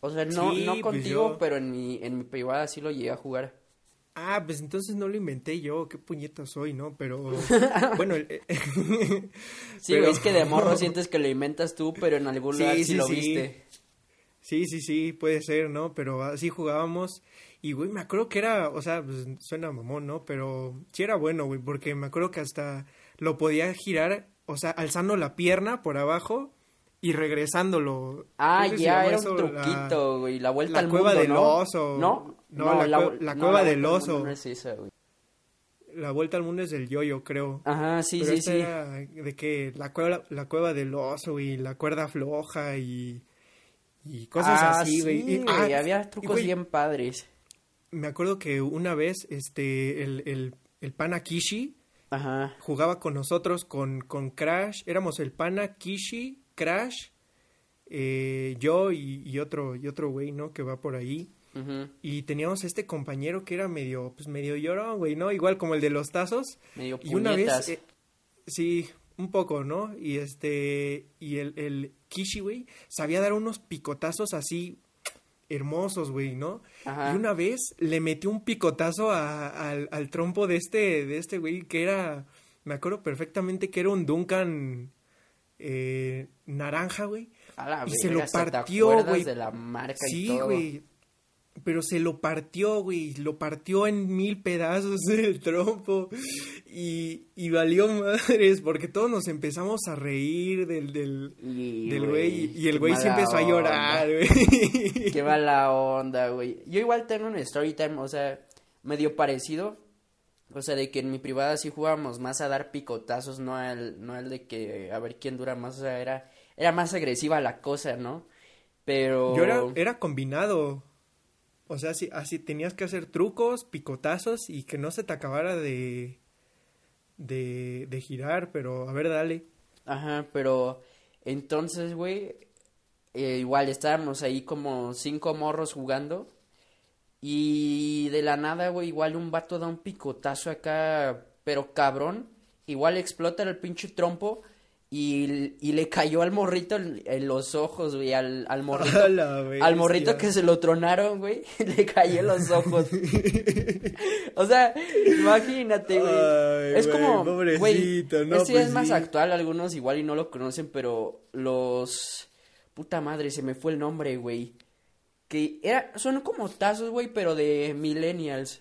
O sea, no, no pues contigo, pero en mi, en mi privada sí lo llegué a jugar. Ah, pues entonces no lo inventé yo, qué puñeta soy, ¿no? Pero, bueno... sí, es que de morro sientes que lo inventas tú, pero en algún lugar sí, lo viste. Sí, sí, sí, puede ser, ¿no? Pero así jugábamos y, güey, me acuerdo que era, o sea, pues suena mamón, ¿no? Pero sí era bueno, güey, porque me acuerdo que hasta lo podía girar o sea, alzando la pierna por abajo y regresándolo. Ah, ya, era un truquito, güey, la, vuelta al cueva mundo, del oso. ¿No? No, la, cueva del oso. No es esa, güey. La vuelta al mundo es del yoyo, creo. Ajá, sí, sí, sí. de que la cueva, la cueva del oso y la cuerda floja y, y cosas ah, así, güey. Sí, ah, había trucos bien padres. Me acuerdo que una vez, este, el, el, el pana Kishi Ajá. Jugaba con nosotros, con, con Crash. Éramos el pana, Kishi, Crash, eh, yo y, otro y otro güey, ¿no? Que va por ahí. Y teníamos este compañero que era medio, pues medio llorón, güey, ¿no? Igual como el de los tazos. Medio y una vez, eh, sí, un poco, ¿no? Y este, y el, el Kishi, güey, sabía dar unos picotazos así hermosos, güey, ¿no? Y una vez le metió un picotazo al, al, trompo de este, de este güey, que era, me acuerdo perfectamente que era un Duncan eh, naranja, güey. y se lo partió, güey. de la marca sí, güey. Pero se lo partió, güey. Lo partió en mil pedazos el trompo. Y, y valió madres, porque todos nos empezamos a reír del, del, del güey. Y el güey sí empezó a llorar, güey. Qué mala onda, güey. Yo igual tengo un story time, o sea, medio parecido. O sea, de que en mi privada sí jugábamos más a dar picotazos, no al, no al de que a ver quién dura más. O sea, era, era más agresiva la cosa, ¿no? Pero. Yo era, era combinado. O sea, así, así tenías que hacer trucos, picotazos y que no se te acabara de, de, de girar, pero a ver, dale. Ajá, pero entonces, güey, eh, igual estábamos ahí como cinco morros jugando y de la nada, güey, igual un vato da un picotazo acá, pero cabrón, igual explota el pinche trompo Y, y le cayó al morrito en, los ojos, güey, al, al morrito. Al morrito que se lo tronaron, güey, le cayó en los ojos. o sea, imagínate, güey. Ay, es güey, como, güey, no, este pues es más sí. actual, algunos igual y no lo conocen, pero los... Puta madre, se me fue el nombre, güey. Que era, son como tazos, güey, pero de millennials.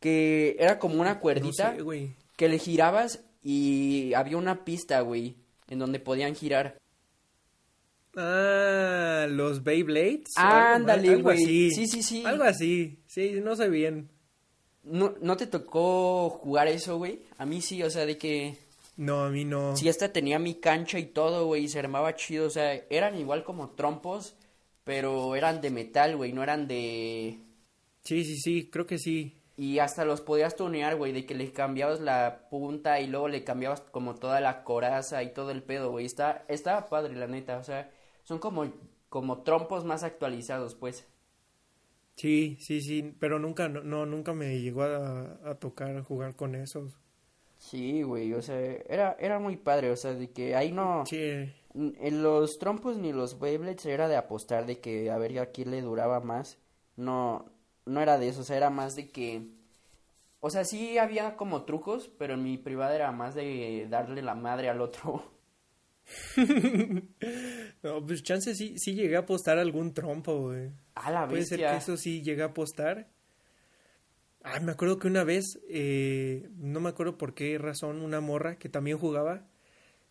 Que era como una cuerdita No sé, que le girabas y había una pista, güey, en donde podían girar. Ah, los Beyblades. Ándale, güey. Sí, sí, sí. Algo así. Sí, no sé bien. ¿No, ¿No te tocó jugar eso, güey? A mí sí, o sea, de que... No, a mí no. Sí, esta tenía mi cancha y todo, güey, y se armaba chido, o sea, eran igual como trompos, pero eran de metal, güey, no eran de... Sí, sí, sí, creo que sí. Y hasta los podías tunear, güey, de que le cambiabas la punta y luego le cambiabas como toda la coraza y todo el pedo, güey. Está, estaba padre, la neta, o sea, son como, como trompos más actualizados, pues. Sí, sí, sí, pero nunca, no, no, nunca me llegó a, a tocar jugar con esos. Sí, güey, o sea, era, era muy padre, o sea, de que ahí no... Sí, En los trompos ni los Beyblades era de apostar de que a ver a quién le duraba más. No, no era de eso, o sea, era más de que... O sea, sí había como trucos, pero en mi privada era más de darle la madre al otro. no, pues chance sí, sí llegué a apostar algún trompo, güey. A la Puede ser que eso sí llegué a apostar. Ah, me acuerdo que una vez, eh, no me acuerdo por qué razón, una morra que también jugaba,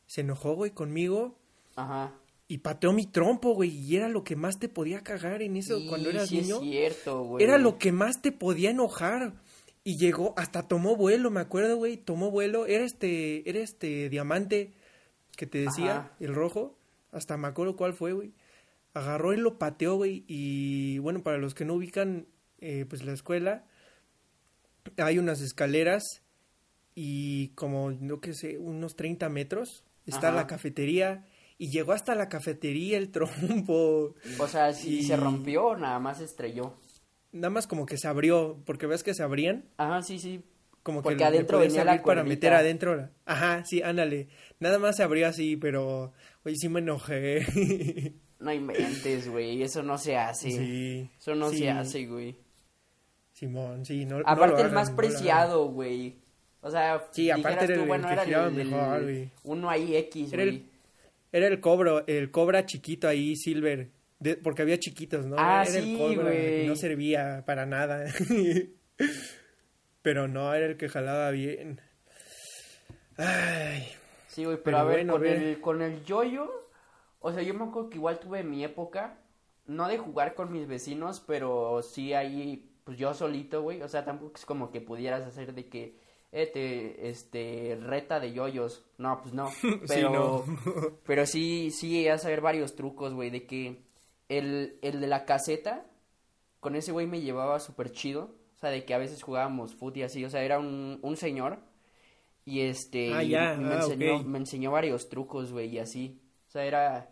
se enojó, güey, conmigo Ajá. Y pateó mi trompo, güey, y era lo que más te podía cagar en eso Sí, cuando eras sí niño. es cierto, güey. Era lo que más te podía enojar. Y llegó, hasta tomó vuelo, me acuerdo, güey, tomó vuelo. Era este, era este diamante que te decía, Ajá. el rojo. Hasta me acuerdo cuál fue, güey. Agarró y lo pateó, güey. Y bueno, para los que no ubican, eh, pues la escuela, hay unas escaleras y como, no que sé, unos 30 metros. Está Ajá. la cafetería. Y llegó hasta la cafetería el trompo. O sea, si Y- se rompió, nada más estrelló. Nada más como que se abrió, porque ves que se abrían. Ajá, sí, sí. como que Porque le adentro venía la para meter adentro. la- Ajá, sí, ándale. Nada más se abrió así, pero oye, sí me enojé. No inventes, güey. Eso no se hace. sí. Eso no sí, se hace, güey. Simón, sí, no, no Aparte el más no lo hagan. preciado, güey. O sea, Sí, aparte era tú, el- bueno, el que era el, el- mejor, güey. uno ahí X, güey. Era el cobro, el cobra chiquito ahí, silver. de- porque había chiquitos, ¿no? Ah, era sí, el cobra, no servía para nada. pero no, era el que jalaba bien. Ay, Sí, güey, pero, Pero a ver, bueno, con, ver. El, con el yoyo, o sea, yo me acuerdo que igual tuve mi época, no de jugar con mis vecinos, pero sí ahí, pues yo solito, güey, o sea, tampoco es como que pudieras hacer de que, eh, te, este, reta de yoyos, no, pues no, pero, no. pero sí, sí llegué a saber varios trucos, güey, de que el, el de la caseta, con ese güey me llevaba súper chido, o sea, de que a veces jugábamos fútbol y así, o sea, era un, un señor, y este, Ah, y me, ah, enseñó, me enseñó varios trucos, güey, y así, o sea, era,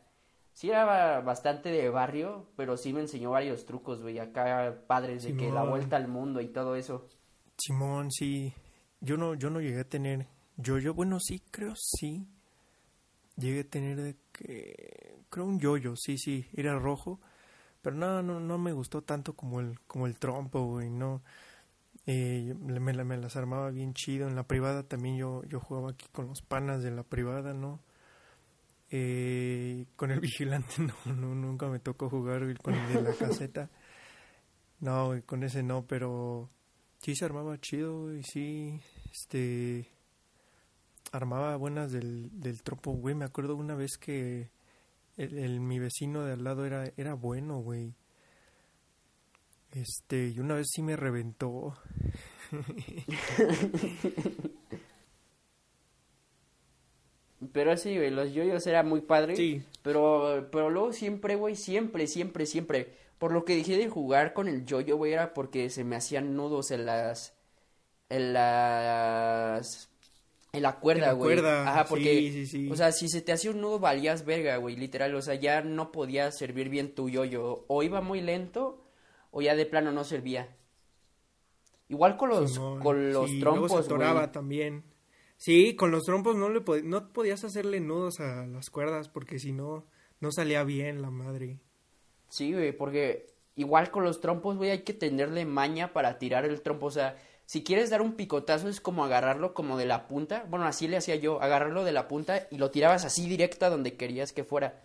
sí era bastante de barrio, pero sí me enseñó varios trucos, güey, acá padres de que la vuelta al mundo y todo eso. Simón, sí. Yo no, yo no llegué a tener. Yo-yo, bueno, sí, creo sí. Llegué a tener de que. Creo un yoyo, sí, sí. Era rojo. Pero no, no, no me gustó tanto como el, como el trompo, güey, no. Eh, me, me la- me las armaba bien chido. En la privada también yo, yo jugaba aquí con los panas de la privada, ¿no? Eh, con el vigilante no, no, nunca me tocó jugar con el de la caseta. No, con ese no, pero sí se armaba chido, güey, sí, este, armaba buenas del, del tropo, güey, me acuerdo una vez que el, el- mi vecino de al lado era, era bueno, güey, este, y una vez sí me reventó, Pero sí, güey, los yoyos era muy padre. sí, Pero, pero luego siempre, güey, siempre, siempre, siempre. Por lo que dejé de jugar con el yoyo, güey, era porque se me hacían nudos en las. En las. En la cuerda, En la güey. cuerda, Ajá, porque. sí, sí, sí. O sea, si se te hacía un nudo, valías verga, güey, literal. O sea, ya no podía servir bien tu yoyo. O iba muy lento, o ya de plano no servía. Igual con los, Simón, con los luego trompos, se atoraba güey. también, Sí, con los trompos no le pod- no podías hacerle nudos a las cuerdas porque si no no salía bien la madre. Sí, güey, porque igual con los trompos, güey, hay que tenerle maña para tirar el trompo. O sea, si quieres dar un picotazo es como agarrarlo como de la punta. Bueno, así le hacía yo, agarrarlo de la punta y lo tirabas así directo a donde querías que fuera.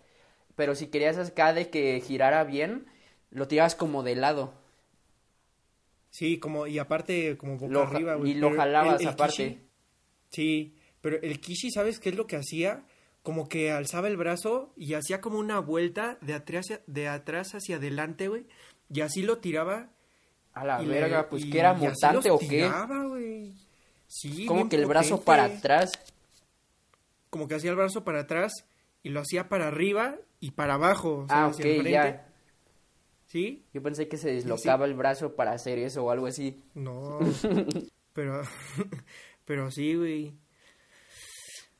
Pero si querías acá de que girara bien, lo tirabas como de lado. Sí, como y aparte como boca Lo arriba, güey. y lo jalabas el- el aparte. Kishi- sí, pero el Kishi, ¿sabes qué es lo que hacía? Como que alzaba el brazo y hacía como una vuelta de atrás, de atrás hacia adelante, güey. Y así lo tiraba. A la y le- verga, pues y- que era mutante o qué. tiraba, güey. Sí, Como que el brazo para atrás. Como que hacía el brazo para atrás y lo hacía para arriba y para abajo. o sea, Ah, hacia ok, el ya. ¿Sí? Yo pensé que se deslocaba el brazo para hacer eso o algo así. No. pero, pero sí, güey.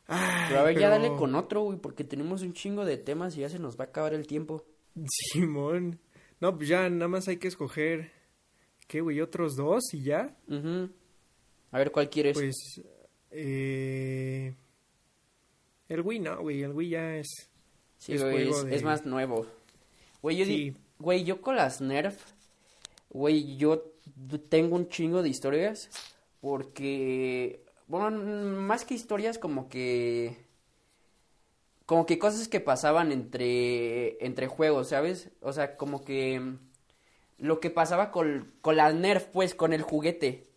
Ay, Pero a ver, ya dale con otro, güey, porque tenemos un chingo de temas y ya se nos va a acabar el tiempo. Simón. No, pues ya nada más hay que escoger. ¿Qué, güey? ¿Otros dos y ya? Ujú. A ver, ¿cuál quieres? Pues. Eh... El Wii no, güey. El Wii ya es. sí, es güey, es, de- es más nuevo. Güey, yo, di- Sí. güey, yo con las Nerf, güey, yo tengo un chingo de historias porque, bueno, más que historias como que... Como que cosas que pasaban entre, entre juegos, ¿sabes? O sea, como que mm, lo que pasaba con, con la Nerf, pues, con el juguete.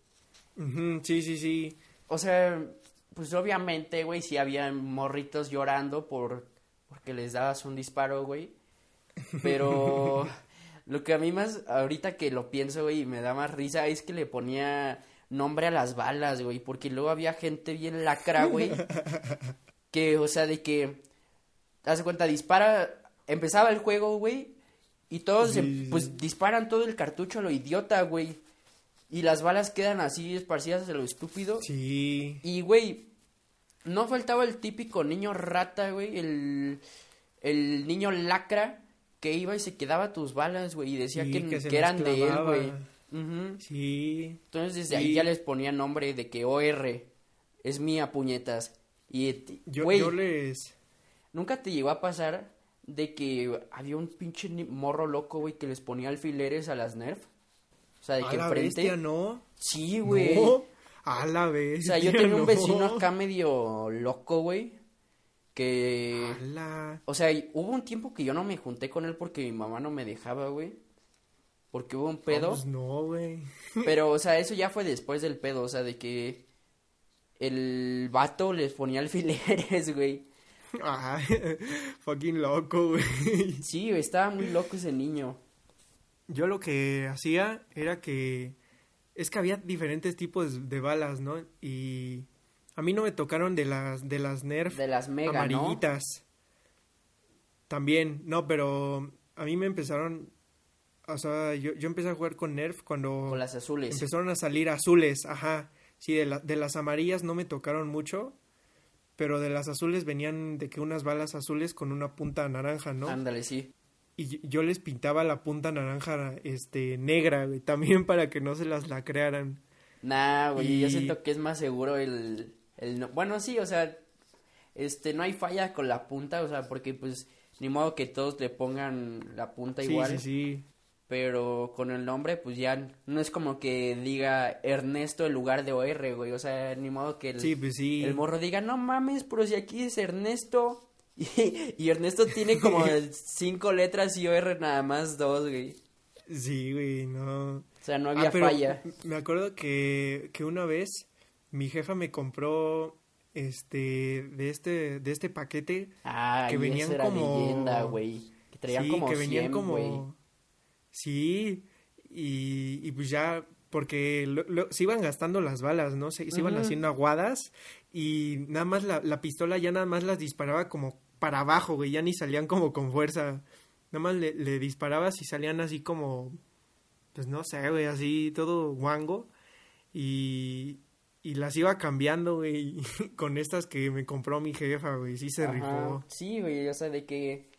Sí, sí, sí. O sea, pues obviamente, güey, sí había morritos llorando por porque les dabas un disparo, güey. Pero lo que a mí más, ahorita que lo pienso, güey, y me da más risa, es que le ponía nombre a las balas, güey, porque luego había gente bien lacra, güey, que, o sea, de que, haz de cuenta, dispara, empezaba el juego, güey, y todos, Sí, sí, pues, disparan todo el cartucho a lo idiota, güey, y las balas quedan así esparcidas a lo estúpido. Sí. Y, güey, no faltaba el típico niño rata, güey, el, el niño lacra que iba y se quedaba tus balas, güey, y decía Sí, que, que se que las eran de él, clavaba. Ujú. Sí. Entonces desde ahí ya les ponía nombre de que OR es mía, puñetas. Y, Yo, yo les. ¿nunca te llegó a pasar de que había un pinche morro loco, güey, que les ponía alfileres a las Nerf? O sea, de A que la enfrente... bestia, ¿no? Sí, güey. No. A la O bestia. sea, yo tenía un no. vecino acá medio loco, güey. Que. A la. O sea, hubo un tiempo que yo no me junté con él porque mi mamá no me dejaba, güey. Porque hubo un pedo. Pues no, güey. Pero, o sea, eso ya fue después del pedo. O sea, de que. El vato les ponía alfileres, güey. Ay, fucking loco, güey. Sí, estaba muy loco ese niño. Yo lo que hacía era que es que había diferentes tipos de balas, ¿no? Y a mí no me tocaron de las de las Nerf De las mega, ¿no? amarillitas. También, no, pero a mí me empezaron o sea, yo, yo empecé a jugar con Nerf cuando Con las azules. empezaron a salir azules, ajá. Sí, de, la- de las amarillas no me tocaron mucho, pero de las azules venían de que unas balas azules con una punta naranja, ¿no? Ándale, sí. Y yo- yo les pintaba la punta naranja, este, negra, güey, también para que no se las lacrearan. Nah, güey, yo Y- siento que es más seguro el, el no- Bueno, sí, o sea, este, no hay falla con la punta, o sea, porque pues ni modo que todos le pongan la punta Sí, igual, sí, sí. Pero con el nombre pues ya no es como que diga Ernesto en lugar de OR, güey, o sea, ni modo que el, Sí, pues sí. el morro diga, no mames, pero si aquí es Ernesto, y, y Ernesto tiene como cinco letras y OR nada más dos, güey, Sí, güey, no. o sea, no había Ah, pero falla. Me acuerdo que, que una vez mi jefa me compró este de este de este paquete Ah, que venían era como- leyenda, güey. Que traían sí, como que venían 100, como güey. Sí y, y pues ya porque lo- lo- se iban gastando las balas no se, se iban haciendo aguadas y nada más la, la pistola ya nada más las disparaba como para abajo güey ya ni salían como con fuerza nada más le, le disparabas y salían así como pues no sé güey así todo guango y y las iba cambiando, güey, con estas que me compró mi jefa, güey, sí se Ajá. rifó. Sí, güey, o sea, de que...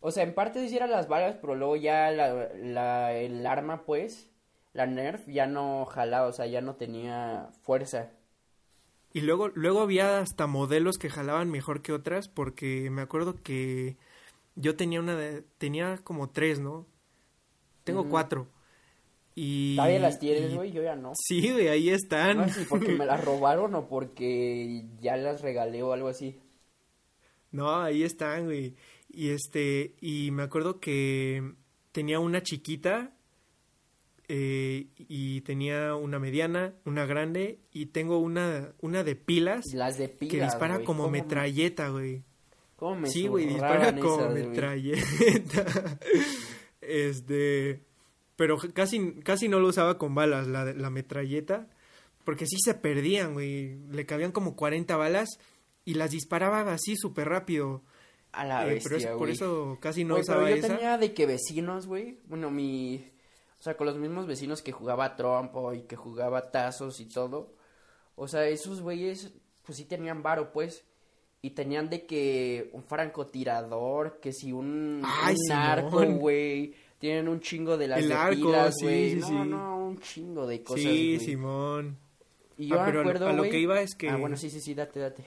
O sea, en parte sí eran las balas, pero luego ya la, la, el arma, pues, la Nerf, ya no jalaba, o sea, ya no tenía fuerza. Y luego, luego había hasta modelos que jalaban mejor que otras, porque me acuerdo que yo tenía una de, tenía como tres, ¿no? Tengo cuatro. Y, ¿Todavía las tienes, güey? Yo ya no. Sí, güey, ahí están. No sé si porque me las robaron o porque ya las regalé o algo así. No, ahí están, güey. Y este, y me acuerdo que tenía una chiquita eh, y tenía una mediana, una grande y tengo una, una de pilas Las de pilas, que dispara como ¿Cómo me- metralleta, güey. ¿Cómo me Sí, güey, dispara como esas, metralleta. este, pero casi, casi no lo usaba con balas, la, la metralleta, porque sí se perdían, güey. Le cabían como 40 balas y las disparaba así súper rápido. A la Eh, bestia, pero es- por eso casi no pero usaba yo esa. tenía de que vecinos, güey. Bueno, mi. O sea, con los mismos vecinos que jugaba trompo y que jugaba tazos y todo. O sea, esos güeyes, pues sí tenían varo, pues. Y tenían de que un francotirador, que si un, Ay, un arco, güey. Tienen un chingo de las El arco, sí, güey. sí, no, sí. no, un chingo de cosas, sí. Simón. Y yo Ah, pero a lo- a que iba es que- Ah, bueno, sí, sí, sí, date, date.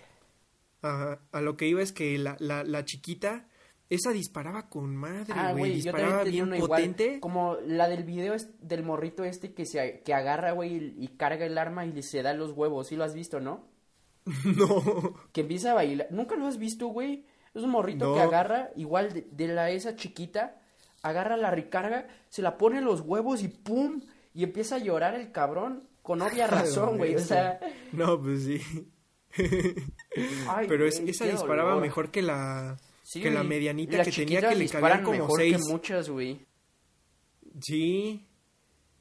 Ajá, a lo que iba es que la, la, la chiquita, esa disparaba con madre, Ah, güey. también disparaba bien igual, potente. como la del video es del morrito este que se que agarra, güey, y, y carga el arma y se da los huevos, ¿sí lo has visto, no? no. Que empieza a bailar, ¿nunca lo has visto, güey? Es un morrito No. que agarra, igual de, de la esa chiquita, agarra la recarga, se la pone en los huevos y pum, y empieza a llorar el cabrón, con obvia razón, güey, o sea, No, pues sí. Ay, Pero es- esa disparaba dolor. mejor que la... Sí, que la medianita las que tenía que le cabían como mejor seis. que muchas, güey. Sí.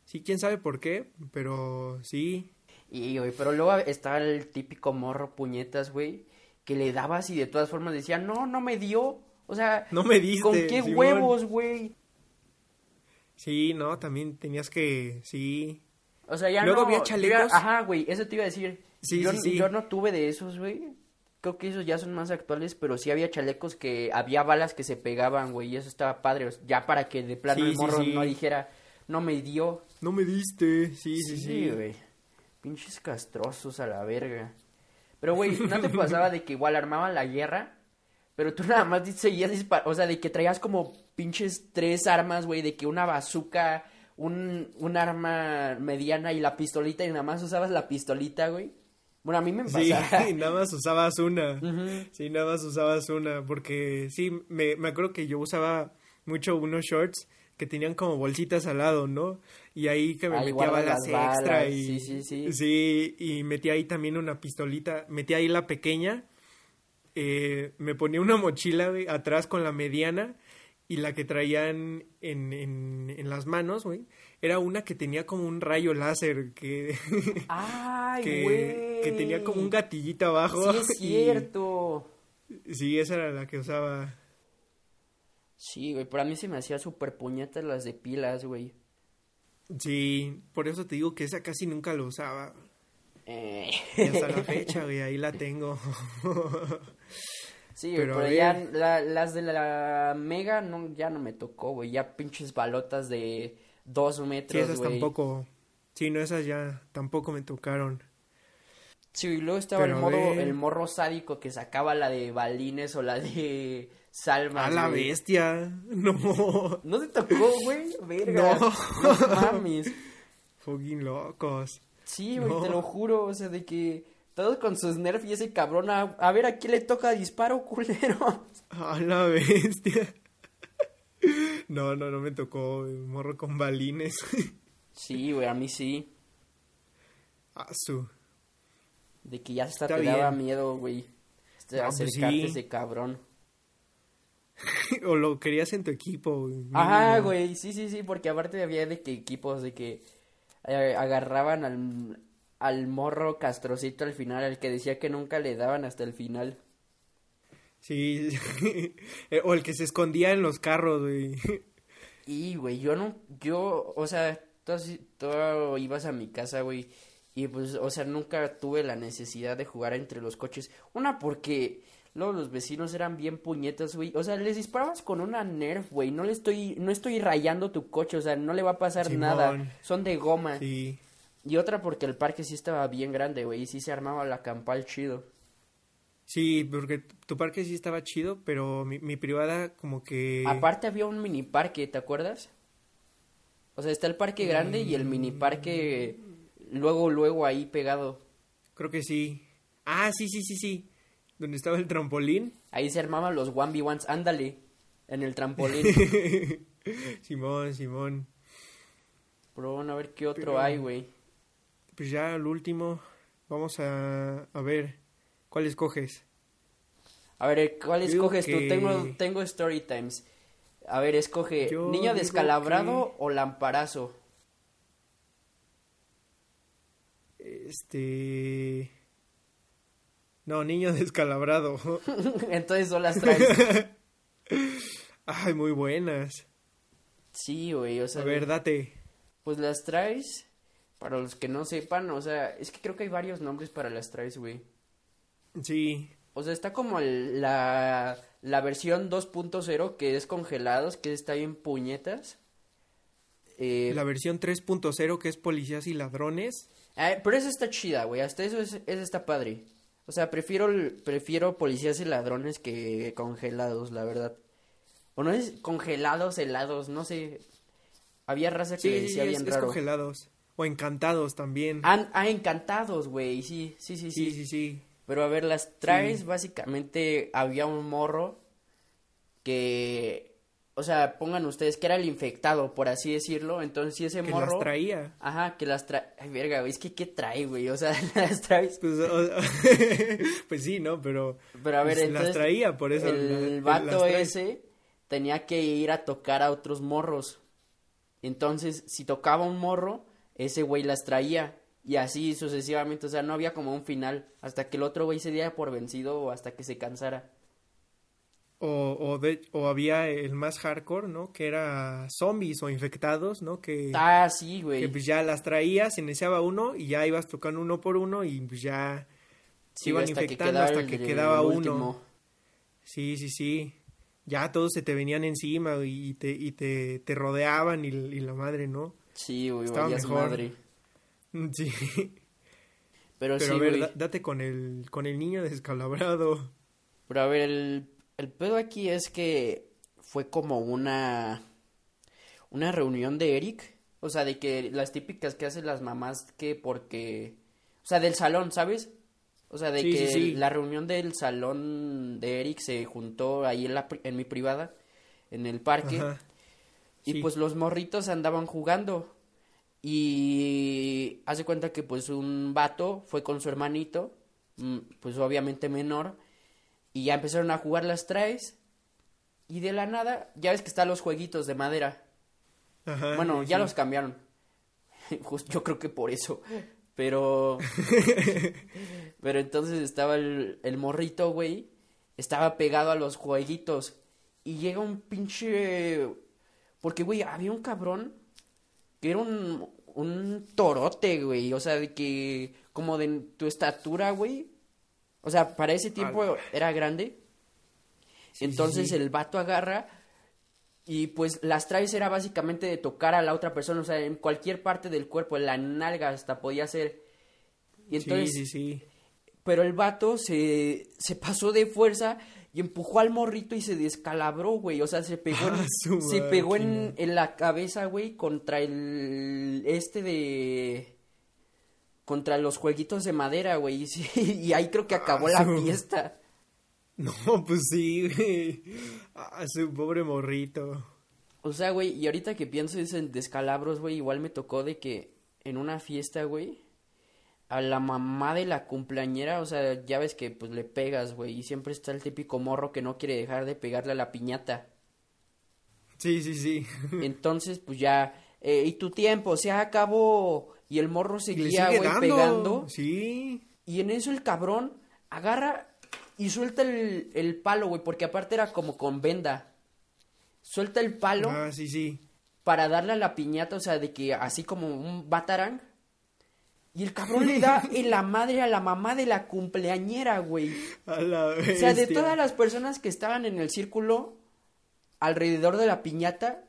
Sí, quién sabe por qué, pero sí. Y, güey, pero luego estaba el típico morro puñetas, güey, que le dabas y de todas formas decía, no, no me dio. O sea, No me diste. ¿con qué Simón. huevos, güey? Sí, no, también tenías que... Sí. O sea, ya Luego no... había chalecos. Ajá, güey, eso te iba a decir. Sí, yo, sí, sí. yo no tuve de esos, güey. Creo que esos ya son más actuales, pero sí había chalecos que había balas que se pegaban, güey, y eso estaba padre. ya para que de plano Sí, el morro sí. no dijera, no me dio. No me diste. Sí, sí, sí. Sí, güey. Pinches castrosos a la verga. Pero, güey, ¿no te pasaba de que igual armaban la guerra? Pero tú nada más seguías disparando. O sea, de que traías como pinches tres armas, güey. De que una bazooka, un, un arma mediana y la pistolita. Y nada más usabas la pistolita, güey. Bueno, a mí me Sí, pasaba. nada más usabas una. Sí, nada más usabas una. Porque sí, me, me acuerdo que yo usaba mucho unos shorts que tenían como bolsitas al lado, ¿no? Y ahí que me Ahí metía balas las extra y... sí, sí, sí. Sí, y metía ahí también una pistolita. Metía ahí la pequeña. eh, me ponía una mochila atrás con la mediana y la que traían en, en, en las manos, güey, era una que tenía como un rayo láser que... ¡Ay, que, güey! que tenía como un gatillito abajo. Sí, es y- cierto. sí, esa era la que usaba. Sí, güey, pero a mí se me hacía súper puñetas las de pilas, güey. Sí, por eso te digo que esa casi nunca lo usaba. Eh. Y hasta la fecha, güey, ahí la tengo. Sí, Pero pero, ya la- las de la Mega no, ya no me tocó, güey. Ya pinches balotas de dos Sí, metros, esas güey. tampoco. Sí, no, esas ya tampoco me tocaron. Sí, y luego estaba el Pero modo, el morro sádico que sacaba la de balines o la de salmas, ¡A la bestia! No. ¿No te tocó, güey? Verga. No. No mames. Fucking locos. Sí, güey, No. te lo juro, o sea, de que todos con sus nerfs y ese cabrón, a, a ver a quién le toca disparo, culero. ¡A la bestia! No, no, no me tocó güey, morro con balines. Sí, güey, a mí sí. Ah, su. De que ya hasta Está te daba miedo, güey. Este, No, pues acercarte sí. a ese cabrón. O lo querías en tu equipo, güey. Ajá, güey, sí, sí, sí, porque aparte había de que equipos de que eh, agarraban al, al morro castrocito al final, al que decía que nunca le daban hasta el final. Sí. Eh, o el que se escondía en los carros, güey. Y, güey, yo no, yo, o sea, tú, tú ibas a mi casa, güey, y pues, o sea, nunca tuve la necesidad de jugar entre los coches. Una, porque luego los vecinos eran bien puñetas, güey, o sea, les disparabas con una Nerf, güey, no le estoy, no estoy rayando tu coche, o sea, no le va a pasar Simón. nada, son de goma. Sí. Y otra porque el parque sí estaba bien grande, güey, y sí se armaba la campal chido. Sí, porque tu parque sí estaba chido, pero mi, mi privada como que... Aparte había un mini parque, ¿te acuerdas? O sea, está el parque grande y el mini parque luego, luego ahí pegado. Creo que sí. Ah, sí, sí, sí, sí. Donde estaba el trampolín. Ahí se armaban los 1v1s, ándale, en el trampolín. Simón, Simón. Pero bueno, a ver qué otro Pero- hay, güey. Pues ya el último. Vamos a, a ver. ¿Cuál escoges? A ver, ¿cuál escoges tú? Tengo, tengo story times. A ver, escoge Yo niño descalabrado o lamparazo. Este. No, niño descalabrado. Entonces son las traes. Ay, muy buenas. Sí, güey, o sea, A ver, date. pues las traes, para los que no sepan, o sea, es que creo que hay varios nombres para las traes, güey. Sí. O sea, está como el- la, la versión 2.0 que es congelados, que está bien puñetas. Eh, La versión 3.0 que es policías y ladrones. pero esa está chida, güey, hasta eso es, esa está padre. O sea, prefiero, prefiero policías y ladrones que congelados, la verdad. O no es congelados, helados, no sé. Había raza que Sí, le decía es, bien es raro. congelados. O encantados también. Ah, ah, encantados, güey, sí, sí, sí, sí. sí, sí, sí. Pero a ver, las traes, básicamente había un morro que, o sea, pongan ustedes que era el infectado, por así decirlo. Entonces, si ese Que morro. las traía. Ajá, que las trae. Ay, verga, güey, es que ¿qué trae, güey? O sea, las traes. Pues, o- pues sí, ¿no? Pero. Pero a ver, pues, entonces. las traía, por eso. El la- vato ese tenía que ir a tocar a otros morros. Entonces, si tocaba un morro, ese güey las traía. Y así sucesivamente, o sea, no había como un final. Hasta que el otro güey se diera por vencido o hasta que se cansara. O, o, de- o había el más hardcore, ¿no? Que era zombies o infectados, ¿no? Que, Ah, sí, que güey. pues ya las traías, se iniciaba uno y ya ibas tocando uno por uno y pues ya se Sí, iban hasta que infectando hasta que quedaba el uno. Sí, sí, sí. Ya todos se te venían encima y te, y te, te rodeaban y, y la madre, ¿no? Sí, güey, Estaba mejor. madre. Sí. Pero, Pero sí, a ver, güey. date con el, con el niño descalabrado. Pero a ver, el, el pedo aquí es que fue como una una reunión de Eric, o sea, de que las típicas que hacen las mamás que porque o sea, del salón, ¿sabes? O sea, de Sí, que sí, sí. la reunión del salón de Eric se juntó ahí en la en mi privada en el parque Ajá. y pues los morritos andaban jugando. Y hace cuenta que pues un vato fue con su hermanito, mm, pues obviamente menor, y ya empezaron a jugar las traes. Y de la nada, ya ves que están los jueguitos de madera. Ajá, bueno, sí, ya sí. los cambiaron. Yo creo que por eso. Pero. Pero entonces estaba el, el morrito, güey. Estaba pegado a los jueguitos. Y llega un pinche. Porque, güey, había un cabrón que era un, un torote, güey. O sea, de que. Como de tu estatura, güey. O sea, para ese tiempo Ala. era grande. Sí, sí, Entonces sí. el vato agarra y pues las traes era básicamente de tocar a la otra persona, o sea, en cualquier parte del cuerpo, en la nalga hasta podía ser. Y entonces, Sí, sí, sí. pero el vato se, se pasó de fuerza y empujó al morrito y se descalabró, güey. O sea, se pegó en, Ah, se pegó en, en la cabeza, güey, contra el este de contra los jueguitos de madera, güey. Y, sí, y ahí creo que acabó Ah, la fiesta. No, pues sí, güey. Ah, su pobre morrito. O sea, güey, y ahorita que pienso es en descalabros, güey, igual me tocó de que en una fiesta, güey, a la mamá de la cumpleañera, o sea, ya ves que pues le pegas, güey, y siempre está el típico morro que no quiere dejar de pegarle a la piñata. Sí, sí, sí. Entonces, pues ya, eh, y tu tiempo se acabó, y el morro seguía, güey, pegando, Sí. y en eso el cabrón agarra y suelta el, el palo, güey, porque aparte era como con venda. Suelta el palo Ah, sí, sí. para darle a la piñata, o sea, de que así como un batarang. Y el cabrón le da en la madre a la mamá de la cumpleañera, güey. A la O sea, de bestia. todas las personas que estaban en el círculo alrededor de la piñata,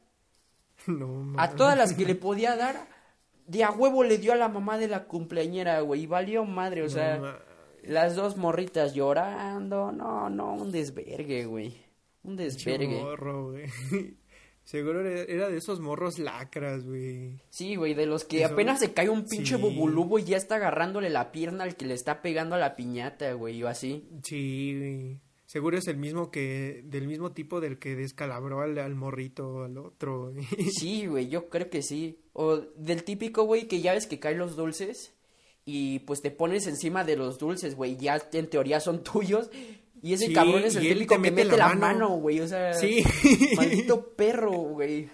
No, a todas las que le podía dar, de a huevo le dio a la mamá de la cumpleañera, güey, y valió madre, o sea, No las dos morritas llorando, no, no, un desvergue, güey, un desvergue. morro, güey. Seguro era, de esos morros lacras, güey. Sí, güey, de los que Eso- apenas se cae un pinche sí. bubulubo y ya está agarrándole la pierna al que le está pegando a la piñata, güey, o así. Sí, güey. Seguro es el mismo que, del mismo tipo del que descalabró al, al morrito, al otro. güey. Sí, güey, yo creo que sí. O del típico, güey, que ya ves que caen los dulces y pues te pones encima de los dulces, güey, ya en teoría son tuyos. Y ese Sí, cabrón es el típico que mete la la mano. güey, o sea, Sí. maldito perro, güey.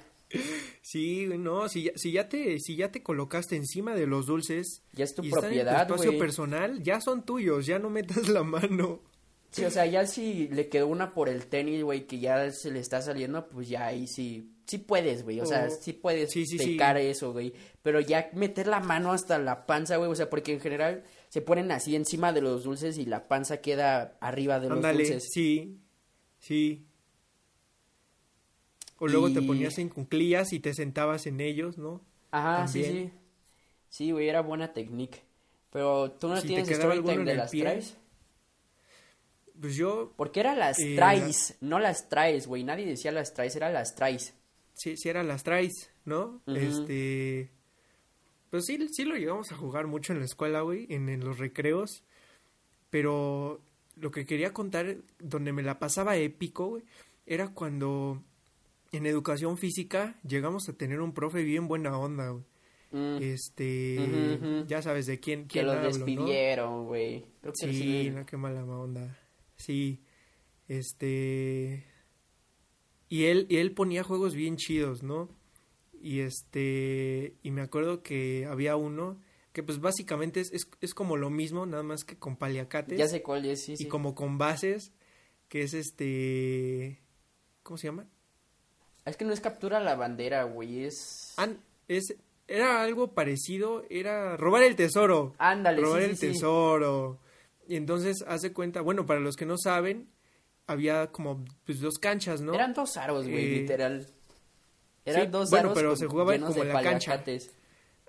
Sí, no, si ya, si ya te, si ya te colocaste encima de los dulces Ya es tu y están propiedad, en tu espacio personal, ya son tuyos, ya no metas la mano. Sí, o sea, ya si le quedó una por el tenis, güey, que ya se le está saliendo, pues ya ahí sí, sí puedes, güey, o sea, Oh. sí puedes Sí, sí, sí. pecar eso, güey, pero ya meter la mano hasta la panza, güey, o sea, porque en general se ponen así encima de los dulces y la panza queda arriba de los dulces. sí, sí. O luego te ponías en cunclillas y te sentabas en ellos, ¿no? Ajá, sí, También. sí. Sí, güey, era buena técnica. Pero tú no Si te tienes story time de las pie. traes. Pues yo, Porque era las Eh, traes, no las traes, güey. Nadie decía las traes, era las traes. sí, sí eran las traes, ¿no? Este, pues sí, sí lo llegamos a jugar mucho en la escuela, güey, en, en los recreos, pero lo que quería contar, donde me la pasaba épico, güey, era cuando en educación física llegamos a tener un profe bien buena onda, güey. Mm, Este, ya sabes de quién, que quién hablo, ¿no? despidieron, güey. Que Sí, sí. no, qué mala onda. Sí, este... Y él, y él ponía juegos bien chidos, ¿no? Y este... Y me acuerdo que había uno que pues básicamente es, es, es como lo mismo, nada más que con paliacates Ya sé cuál es, sí, sí. y como con bases, que es este... ¿Cómo se llama? Es que no es captura la bandera, güey, es... Ah, es, era algo parecido, era robar el tesoro. Ándale, robar sí, el sí. tesoro. Y entonces, hace cuenta, bueno, para los que no saben, había como pues, dos canchas, ¿no? Eran dos aros, güey, Eh, literal. Eran sí, dos bueno, pero se jugaba como en la cancha.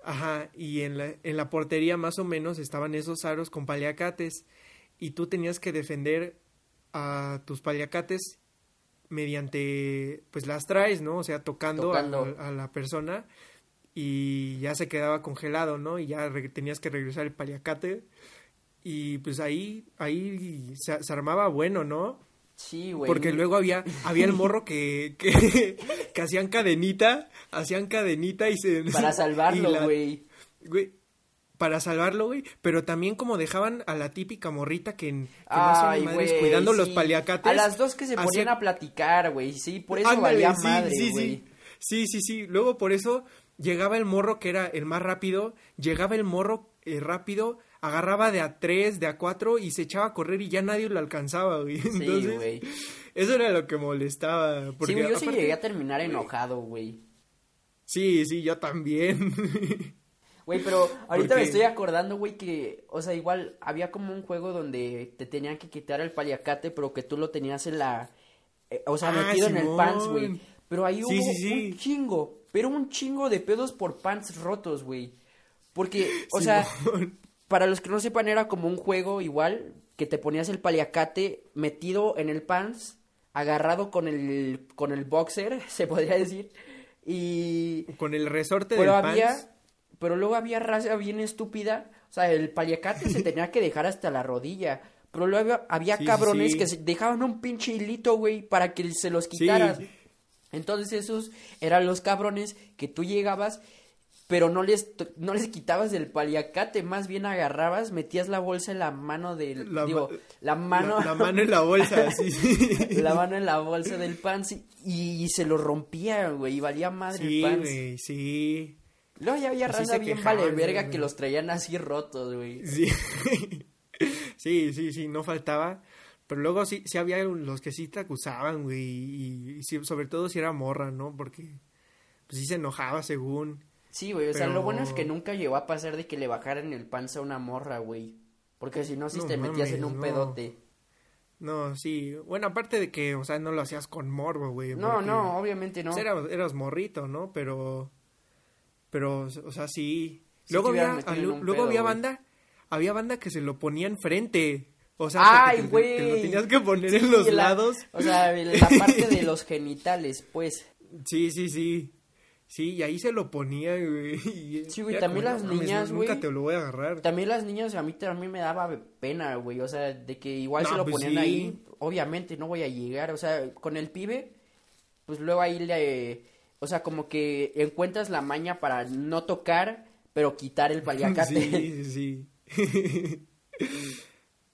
Ajá, y en la, en la portería más o menos estaban esos aros con paliacates. Y tú tenías que defender a tus paliacates mediante, pues las traes, ¿no? O sea, tocando, a- Tocando. A, la persona y ya se quedaba congelado, ¿no? Y ya tenías que regresar el paliacate. Y pues ahí, ahí se, se armaba bueno, ¿no? Sí, güey. Porque luego había, había el morro que, que, que hacían cadenita, hacían cadenita y se... Para salvarlo, güey. Güey, para salvarlo, güey, pero también como dejaban a la típica morrita que, que no Ay, madres güey, cuidando los paliacates. A las dos que se ponían a platicar, güey, sí, por eso Ándale, valía sí, madre, sí. Sí, sí, sí. Luego por eso llegaba el morro que era el más rápido, llegaba el morro eh, rápido, agarraba de a tres, de a cuatro y se echaba a correr y ya nadie lo alcanzaba, güey. Sí, güey. eso era lo que molestaba. Porque Sí, yo sí llegué a terminar enojado, güey. Sí, sí, yo también. Güey, pero ahorita me estoy acordando, güey, que, o sea, igual había como un juego donde te tenían que quitar el paliacate, pero que tú lo tenías en la, eh, o sea, Ah, metido en el pants, güey. Pero ahí Sí, hubo sí, sí. un chingo, pero un chingo de pedos por pants rotos, güey. Porque, o sea. Para los que no sepan, era como un juego igual, que te ponías el paliacate metido en el pants, agarrado con el, con el boxer, se podría decir, y... Con el resorte Pero del había, pants. pero luego había raza bien estúpida, o sea, el paliacate se tenía que dejar hasta la rodilla, pero luego había, había Sí, sí, cabrones sí. que se dejaban un pinche hilito, güey, para que se los quitaras. Sí. Entonces esos eran los cabrones que tú llegabas, pero no les, no les quitabas el paliacate, más bien agarrabas, metías la bolsa en la mano del, La digo, ma- la mano, La, la mano en la bolsa, sí, sí. la mano en la bolsa del pants y, y se lo rompía, güey, y valía madre Sí, el pants. güey, sí. Luego ya había raza bien quejaban, vale verga que los traían así rotos, güey. Sí. sí, sí, sí, no faltaba. Pero luego sí, sí había los que sí te acusaban, güey. Y, y sí, sobre todo si era morra, ¿no? Porque pues sí se enojaba según. Sí, güey, o sea, Pero- lo bueno es que nunca llegó a pasar de que le bajaran el panza a una morra, güey. Porque si no, si No te metías en un no. pedote. No, sí. Bueno, aparte de que, o sea, no lo hacías con morbo, güey. No, no, obviamente no. pues, eras, eras morrito, ¿no? Pero. Pero, o sea, sí. Sí luego había, luego pedo, había banda, había banda que se lo ponía enfrente. O sea, ¡Ay, que te- lo tenías que poner Sí, en los la- lados. O sea, la parte de los genitales, pues. Sí, sí, sí. Sí, y ahí se lo ponía, güey. y Sí, güey, también como, las "No mames, niñas, Nunca güey". te lo voy a agarrar. También las niñas, a mí también me daba pena, güey. O sea, de que igual se lo pues ponían sí. ahí. Obviamente no voy a llegar. O sea, con el pibe, pues luego ahí le. O sea, como que encuentras la maña para no tocar, pero quitar el paliacate. Sí, sí, sí.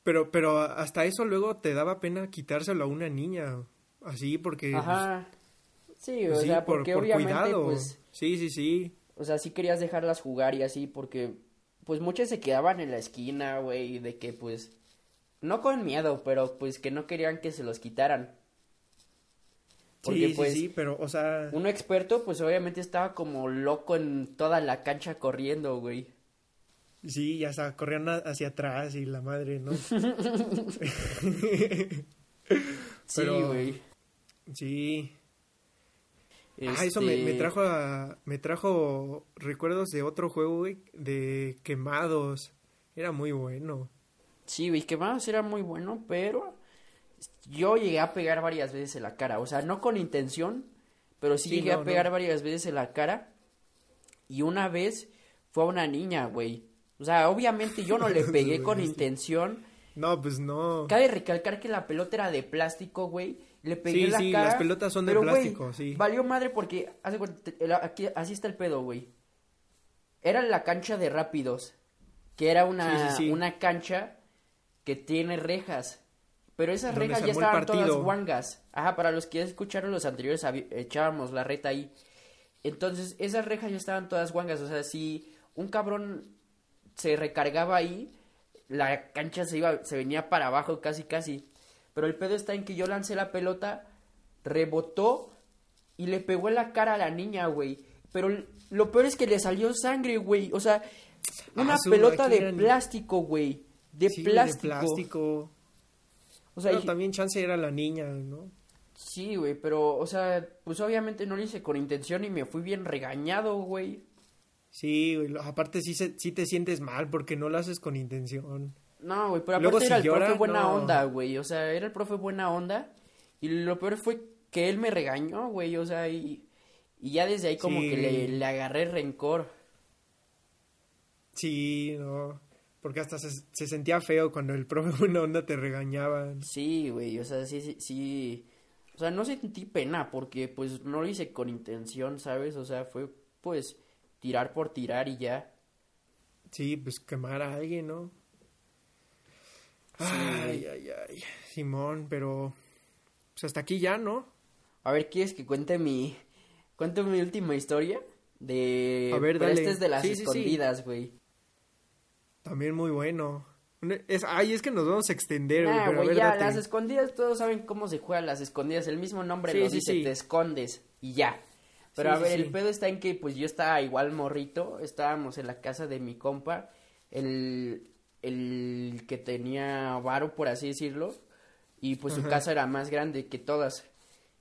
pero, pero hasta eso luego te daba pena quitárselo a una niña. Así, porque. Ajá. Sí, pues, o sí, sea, por, porque por obviamente, cuidado. pues. Sí, sí, sí. O sea, sí querías dejarlas jugar y así, porque. Pues muchas se quedaban en la esquina, güey, de que pues. No con miedo, pero pues que no querían que se los quitaran. Porque sí, pues. sí, sí, pero, o sea. Uno experto, pues obviamente estaba como loco en toda la cancha corriendo, güey. Sí, ya está, corrían hacia atrás y la madre, ¿no? Sí, Pero- güey. Sí. Ah, eso me, me Este, trajo a, me trajo recuerdos de otro juego, güey, de quemados. Era muy bueno. Sí, güey, quemados era muy bueno, pero yo llegué a pegar varias veces en la cara. O sea, no con intención, pero sí, Sí, llegué no, a pegar no. varias veces en la cara. Y una vez fue a una niña, güey. O sea, obviamente yo no le pegué con intención. No, pues no. Cabe recalcar que la pelota era de plástico, güey. Le pegué Sí, la sí, cara. las pelotas son de pero, plástico, sí. Valió madre porque el- aquí, así está el pedo, güey. Era la cancha de rápidos, que era una, Sí, sí, sí. una cancha que tiene rejas. Pero esas Donde rejas ya estaban todas guangas. Ajá, para los que ya escucharon los anteriores, echábamos la reta ahí. Entonces, esas rejas ya estaban todas guangas. O sea, si un cabrón se recargaba ahí, la cancha se iba, se venía para abajo casi casi. Pero el pedo está en que yo lancé la pelota, rebotó y le pegó en la cara a la niña, güey. Pero lo peor es que le salió sangre, güey. O sea, una Ah, su pelota de eran- plástico, güey. De Sí, plástico. de plástico. O sea, Pero y- también chance era la niña, ¿no? sí, güey, pero, o sea, pues obviamente no lo hice con intención y me fui bien regañado, güey. Sí, güey, aparte sí, se, sí te sientes mal porque no lo haces con intención. No, güey, pero Luego, aparte si era el llora, profe buena no. onda, güey. O sea, era el profe buena onda. Y lo peor fue que él me regañó, güey. O sea, y, y ya desde ahí como Sí. que le, le agarré rencor. Sí, no. Porque hasta se, se sentía feo cuando el profe buena onda te regañaba. Sí, güey, o sea, sí, sí, sí. O sea, no sentí pena porque pues no lo hice con intención, ¿sabes? O sea, fue pues tirar por tirar y ya. Sí, pues quemar a alguien, ¿no? Ay, ay, ay. Simón, pero. Pues hasta aquí ya, ¿no? A ver, ¿quieres que cuente mi cuente mi última historia? De A ver, pero esta es de las Sí, sí, sí. escondidas, güey. También muy bueno. Es, ay, es que nos vamos a extender, güey, Ah, ver, ya, date. las escondidas, todos saben cómo se juegan las escondidas. El mismo nombre lo dice, te escondes y ya. Pero a ver, el pedo está en que pues yo estaba igual morrito, estábamos en la casa de mi compa, el, el que tenía varo, por así decirlo, y pues su Ajá. casa era más grande que todas.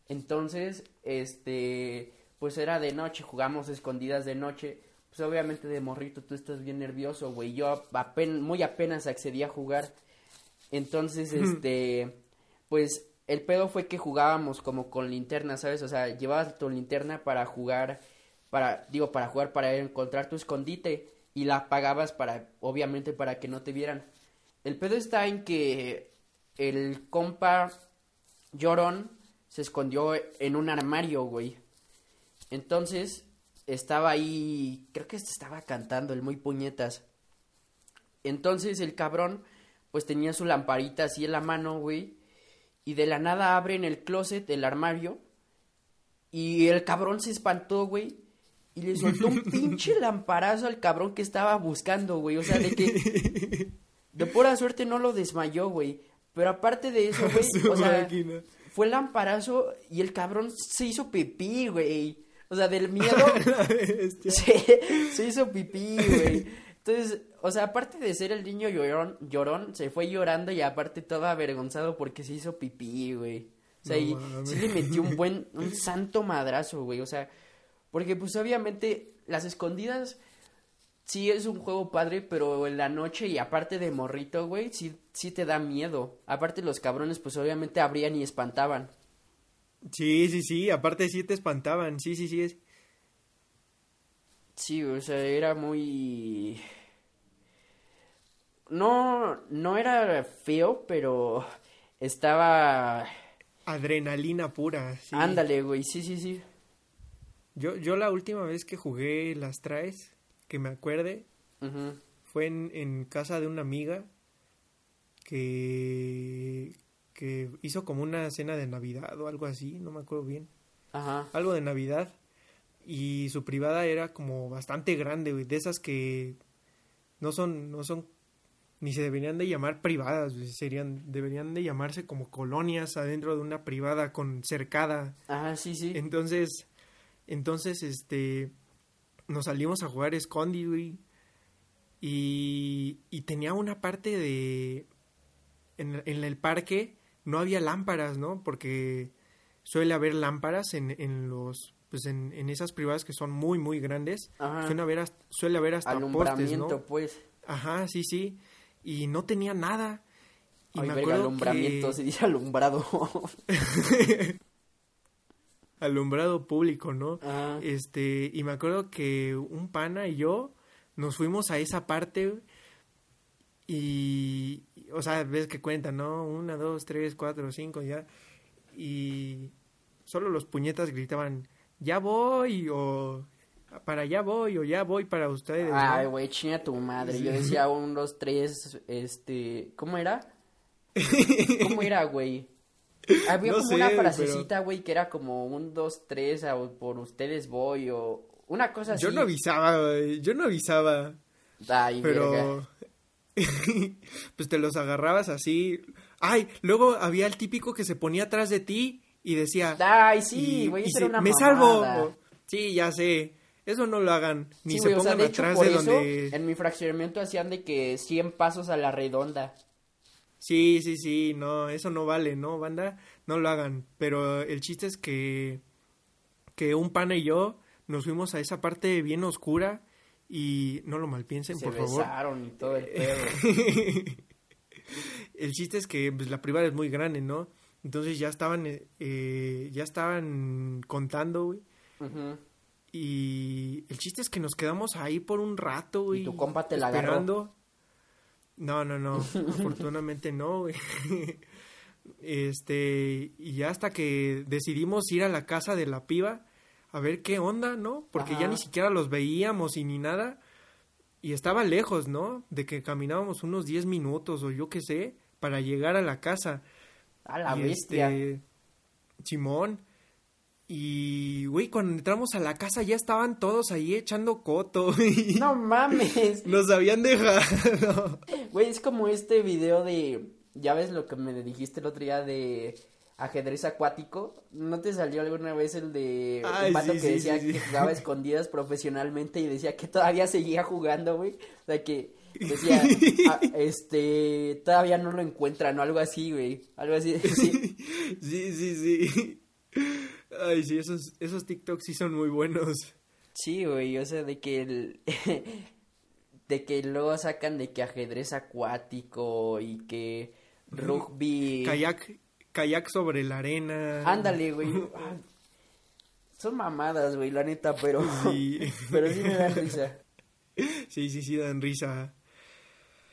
Entonces, este, pues era de noche, jugamos escondidas de noche. Pues obviamente de morrito tú estás bien nervioso, güey. Yo muy apenas accedí a jugar. Entonces, este, pues el pedo fue que jugábamos como con linterna, ¿sabes? O sea, llevabas tu linterna para jugar, para, digo, para jugar, para encontrar tu escondite y la apagabas para, obviamente, para que no te vieran. El pedo está en que el compa llorón se escondió en un armario, güey. Entonces, estaba ahí, creo que estaba cantando el muy puñetas. Entonces el cabrón, pues tenía su lamparita así en la mano, güey. Y de la nada abre en el closet, el armario. Y el cabrón se espantó, güey. Y le soltó un pinche lamparazo al cabrón que estaba buscando, güey. O sea, de que. De pura suerte no lo desmayó, güey. Pero aparte de eso, güey. O sea, máquina. fue el lamparazo y el cabrón se hizo pipí, güey. O sea, del miedo se, se hizo pipí, güey. Entonces, o sea, aparte de ser el niño llorón, llorón, se fue llorando y aparte todo avergonzado porque se hizo pipí, güey. O sea, No y sí le metió un buen, un santo madrazo, güey. O sea, porque pues obviamente las escondidas sí es un juego padre, pero en la noche y aparte de morrito, güey, sí, sí te da miedo. Aparte los cabrones, pues obviamente abrían y espantaban. Sí, sí, sí, aparte sí te espantaban, sí, sí, sí. Es... Sí, o sea, era muy... No, no era feo, pero estaba... Adrenalina pura. Sí. Ándale, güey, sí, sí, sí. Yo, yo la última vez que jugué las traes, que me acuerde, fue en, en casa de una amiga que, que hizo como una cena de Navidad o algo así, no me acuerdo bien. Ajá. Algo de Navidad. Y su privada era como bastante grande, güey, de esas que no son, no son, ni se deberían de llamar privadas, güey, serían, deberían de llamarse como colonias adentro de una privada con cercada. Ajá, sí, sí. Entonces, entonces, este, nos salimos a jugar escondi, güey. Y, y tenía una parte de, en, en el parque no había lámparas, ¿no? Porque suele haber lámparas en, en los, pues en, en esas privadas que son muy, muy grandes. Ajá. Suele haber, hasta- suele haber hasta postes, pues. Ajá, sí, sí. Y no tenía nada. Y Ay, me verga, acuerdo alumbramiento, que- se dice alumbrado. alumbrado público, ¿no? Ajá. Este, y me acuerdo que un pana y yo nos fuimos a esa parte y, o sea, ves que cuentan, ¿no? Una, dos, tres, cuatro, cinco, ya. Y solo los puñetas gritaban, ya voy, o para allá voy, o ya voy para ustedes. ¿no? Ay, güey, chinga tu madre. Yo decía un, dos, tres, este... ¿Cómo era? ¿Cómo era, güey? Había No como sé, una frasecita, güey, que era como un, dos, tres, o por ustedes voy, o... Una cosa así. Yo no avisaba, güey, yo no avisaba. Ay, pero pues te los agarrabas así. Ay, luego había el típico que se ponía atrás de ti y decía, Ay, sí, güey, eso era una me mamada. salvo. Sí, ya sé. Eso no lo hagan, ni Sí, se güey, o sea, pongan de hecho, atrás por de eso, donde en mi fraccionamiento hacían de que 100 pasos a la redonda. Sí, sí, sí, no, eso no vale, ¿no, banda? No lo hagan, pero el chiste es que que un pana y yo nos fuimos a esa parte bien oscura y no lo malpiensen, Se por favor. besaron y todo el pedo. el chiste es que pues, la privada es muy grande, ¿no? Entonces ya estaban, eh, eh, ya estaban contando, güey. Y el chiste es que nos quedamos ahí por un rato, güey. tu compa te la agarró? No, no, no. Afortunadamente no, güey. Este, y ya hasta que decidimos ir a la casa de la piba a ver qué onda, ¿no? Porque ya ni siquiera los veíamos y ni nada. Y estaba lejos, ¿no? De que caminábamos unos 10 minutos o yo qué sé para llegar a la casa. A la Y, bestia. este, Simón. Y, güey, cuando entramos a la casa ya estaban todos ahí echando coto. No mames. Nos habían dejado. Güey, es como este video de. Ya ves lo que me dijiste el otro día de ajedrez acuático. ¿No te salió alguna vez el de Ay, un vato sí, que decía sí, sí. que jugaba escondidas profesionalmente y decía que todavía seguía jugando, güey? O sea que decía, ah, este, todavía no lo encuentran o algo así, güey. Algo así. sí. Sí, sí, sí. Ay, sí, esos, esos TikToks sí son muy buenos. Sí, güey, o sea, de que el... de que luego sacan de que ajedrez acuático y que rugby... Kayak, kayak sobre la arena. Ándale, güey. Ay, Son mamadas, güey, la neta, pero... Sí. pero sí me dan risa. Sí, sí, sí, dan risa.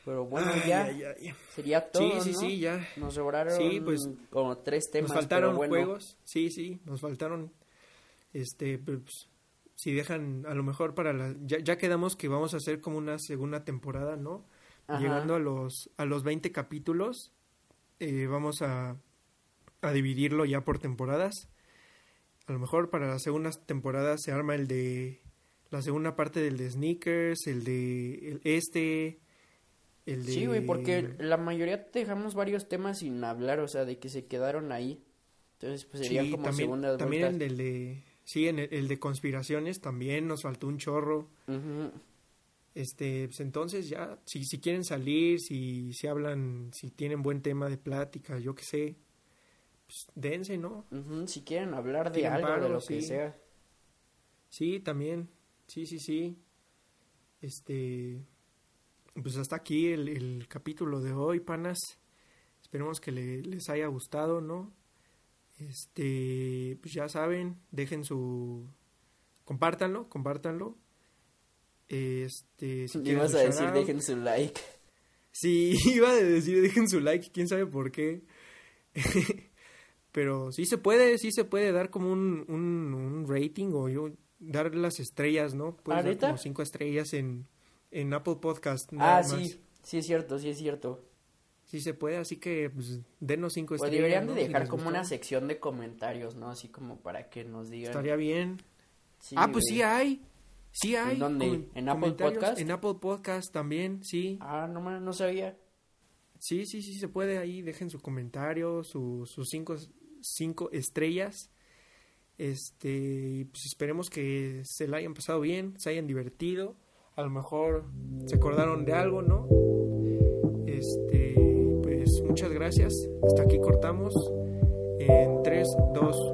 Pero bueno, Ay, ya ay, ay. sería todo, Sí, sí, ¿no? sí, ya. Nos sobraron Sí, pues, como tres temas, Nos faltaron pero bueno. juegos. Sí, sí, nos faltaron. Este, pues, si dejan, a lo mejor para la. Ya, ya quedamos que vamos a hacer como una segunda temporada, ¿no? Ajá. Llegando a los, a los 20 capítulos, eh, vamos a, a dividirlo ya por temporadas. A lo mejor para la segunda temporada se arma el de. La segunda parte del de Sneakers, el de el este, el de. Sí, güey, porque la mayoría dejamos varios temas sin hablar, o sea, de que se quedaron ahí. Entonces, pues serían Sí, como también, segundas también vueltas. el de sí en el, el de conspiraciones también nos faltó un chorro Ujú. este pues entonces ya si si quieren salir si si hablan si tienen buen tema de plática yo qué sé pues dense no Ujú, Si quieren hablar de algo, de paro, lo que sí. sea. sí también Sí, sí, sí. Este. Pues hasta aquí el, el capítulo de hoy, panas. Esperemos que le- les haya gustado, ¿no? Este. Pues ya saben, dejen su. Compártanlo, compártanlo. Este. Si quieren Ibas a decir, dejen su like. Sí, iba a decir, dejen su like, quién sabe por qué. Pero sí se puede, sí se puede dar como un, un, un rating o yo dar las estrellas, ¿no? Puedes dar como cinco estrellas en, en Apple Podcast. nada Ah, más. sí, sí es cierto, sí es cierto. Sí se puede, así que pues, denos cinco Pues estrellas. deberían ¿no? de Si dejar les como gustó. una sección de comentarios, ¿no? Así como para que nos digan. Estaría bien. Sí, ah, pues güey. sí hay. Sí hay. dónde? com- ¿En Apple. Podcast? En Apple Podcast también, sí. Ah, no, no sabía. Sí, sí, sí se puede ahí. Dejen su comentario, su- sus cinco, cinco estrellas. Este, y pues esperemos que se la hayan pasado bien, se hayan divertido. A lo mejor se acordaron de algo, ¿no? Este, pues muchas gracias. Hasta aquí cortamos. En 3, 2,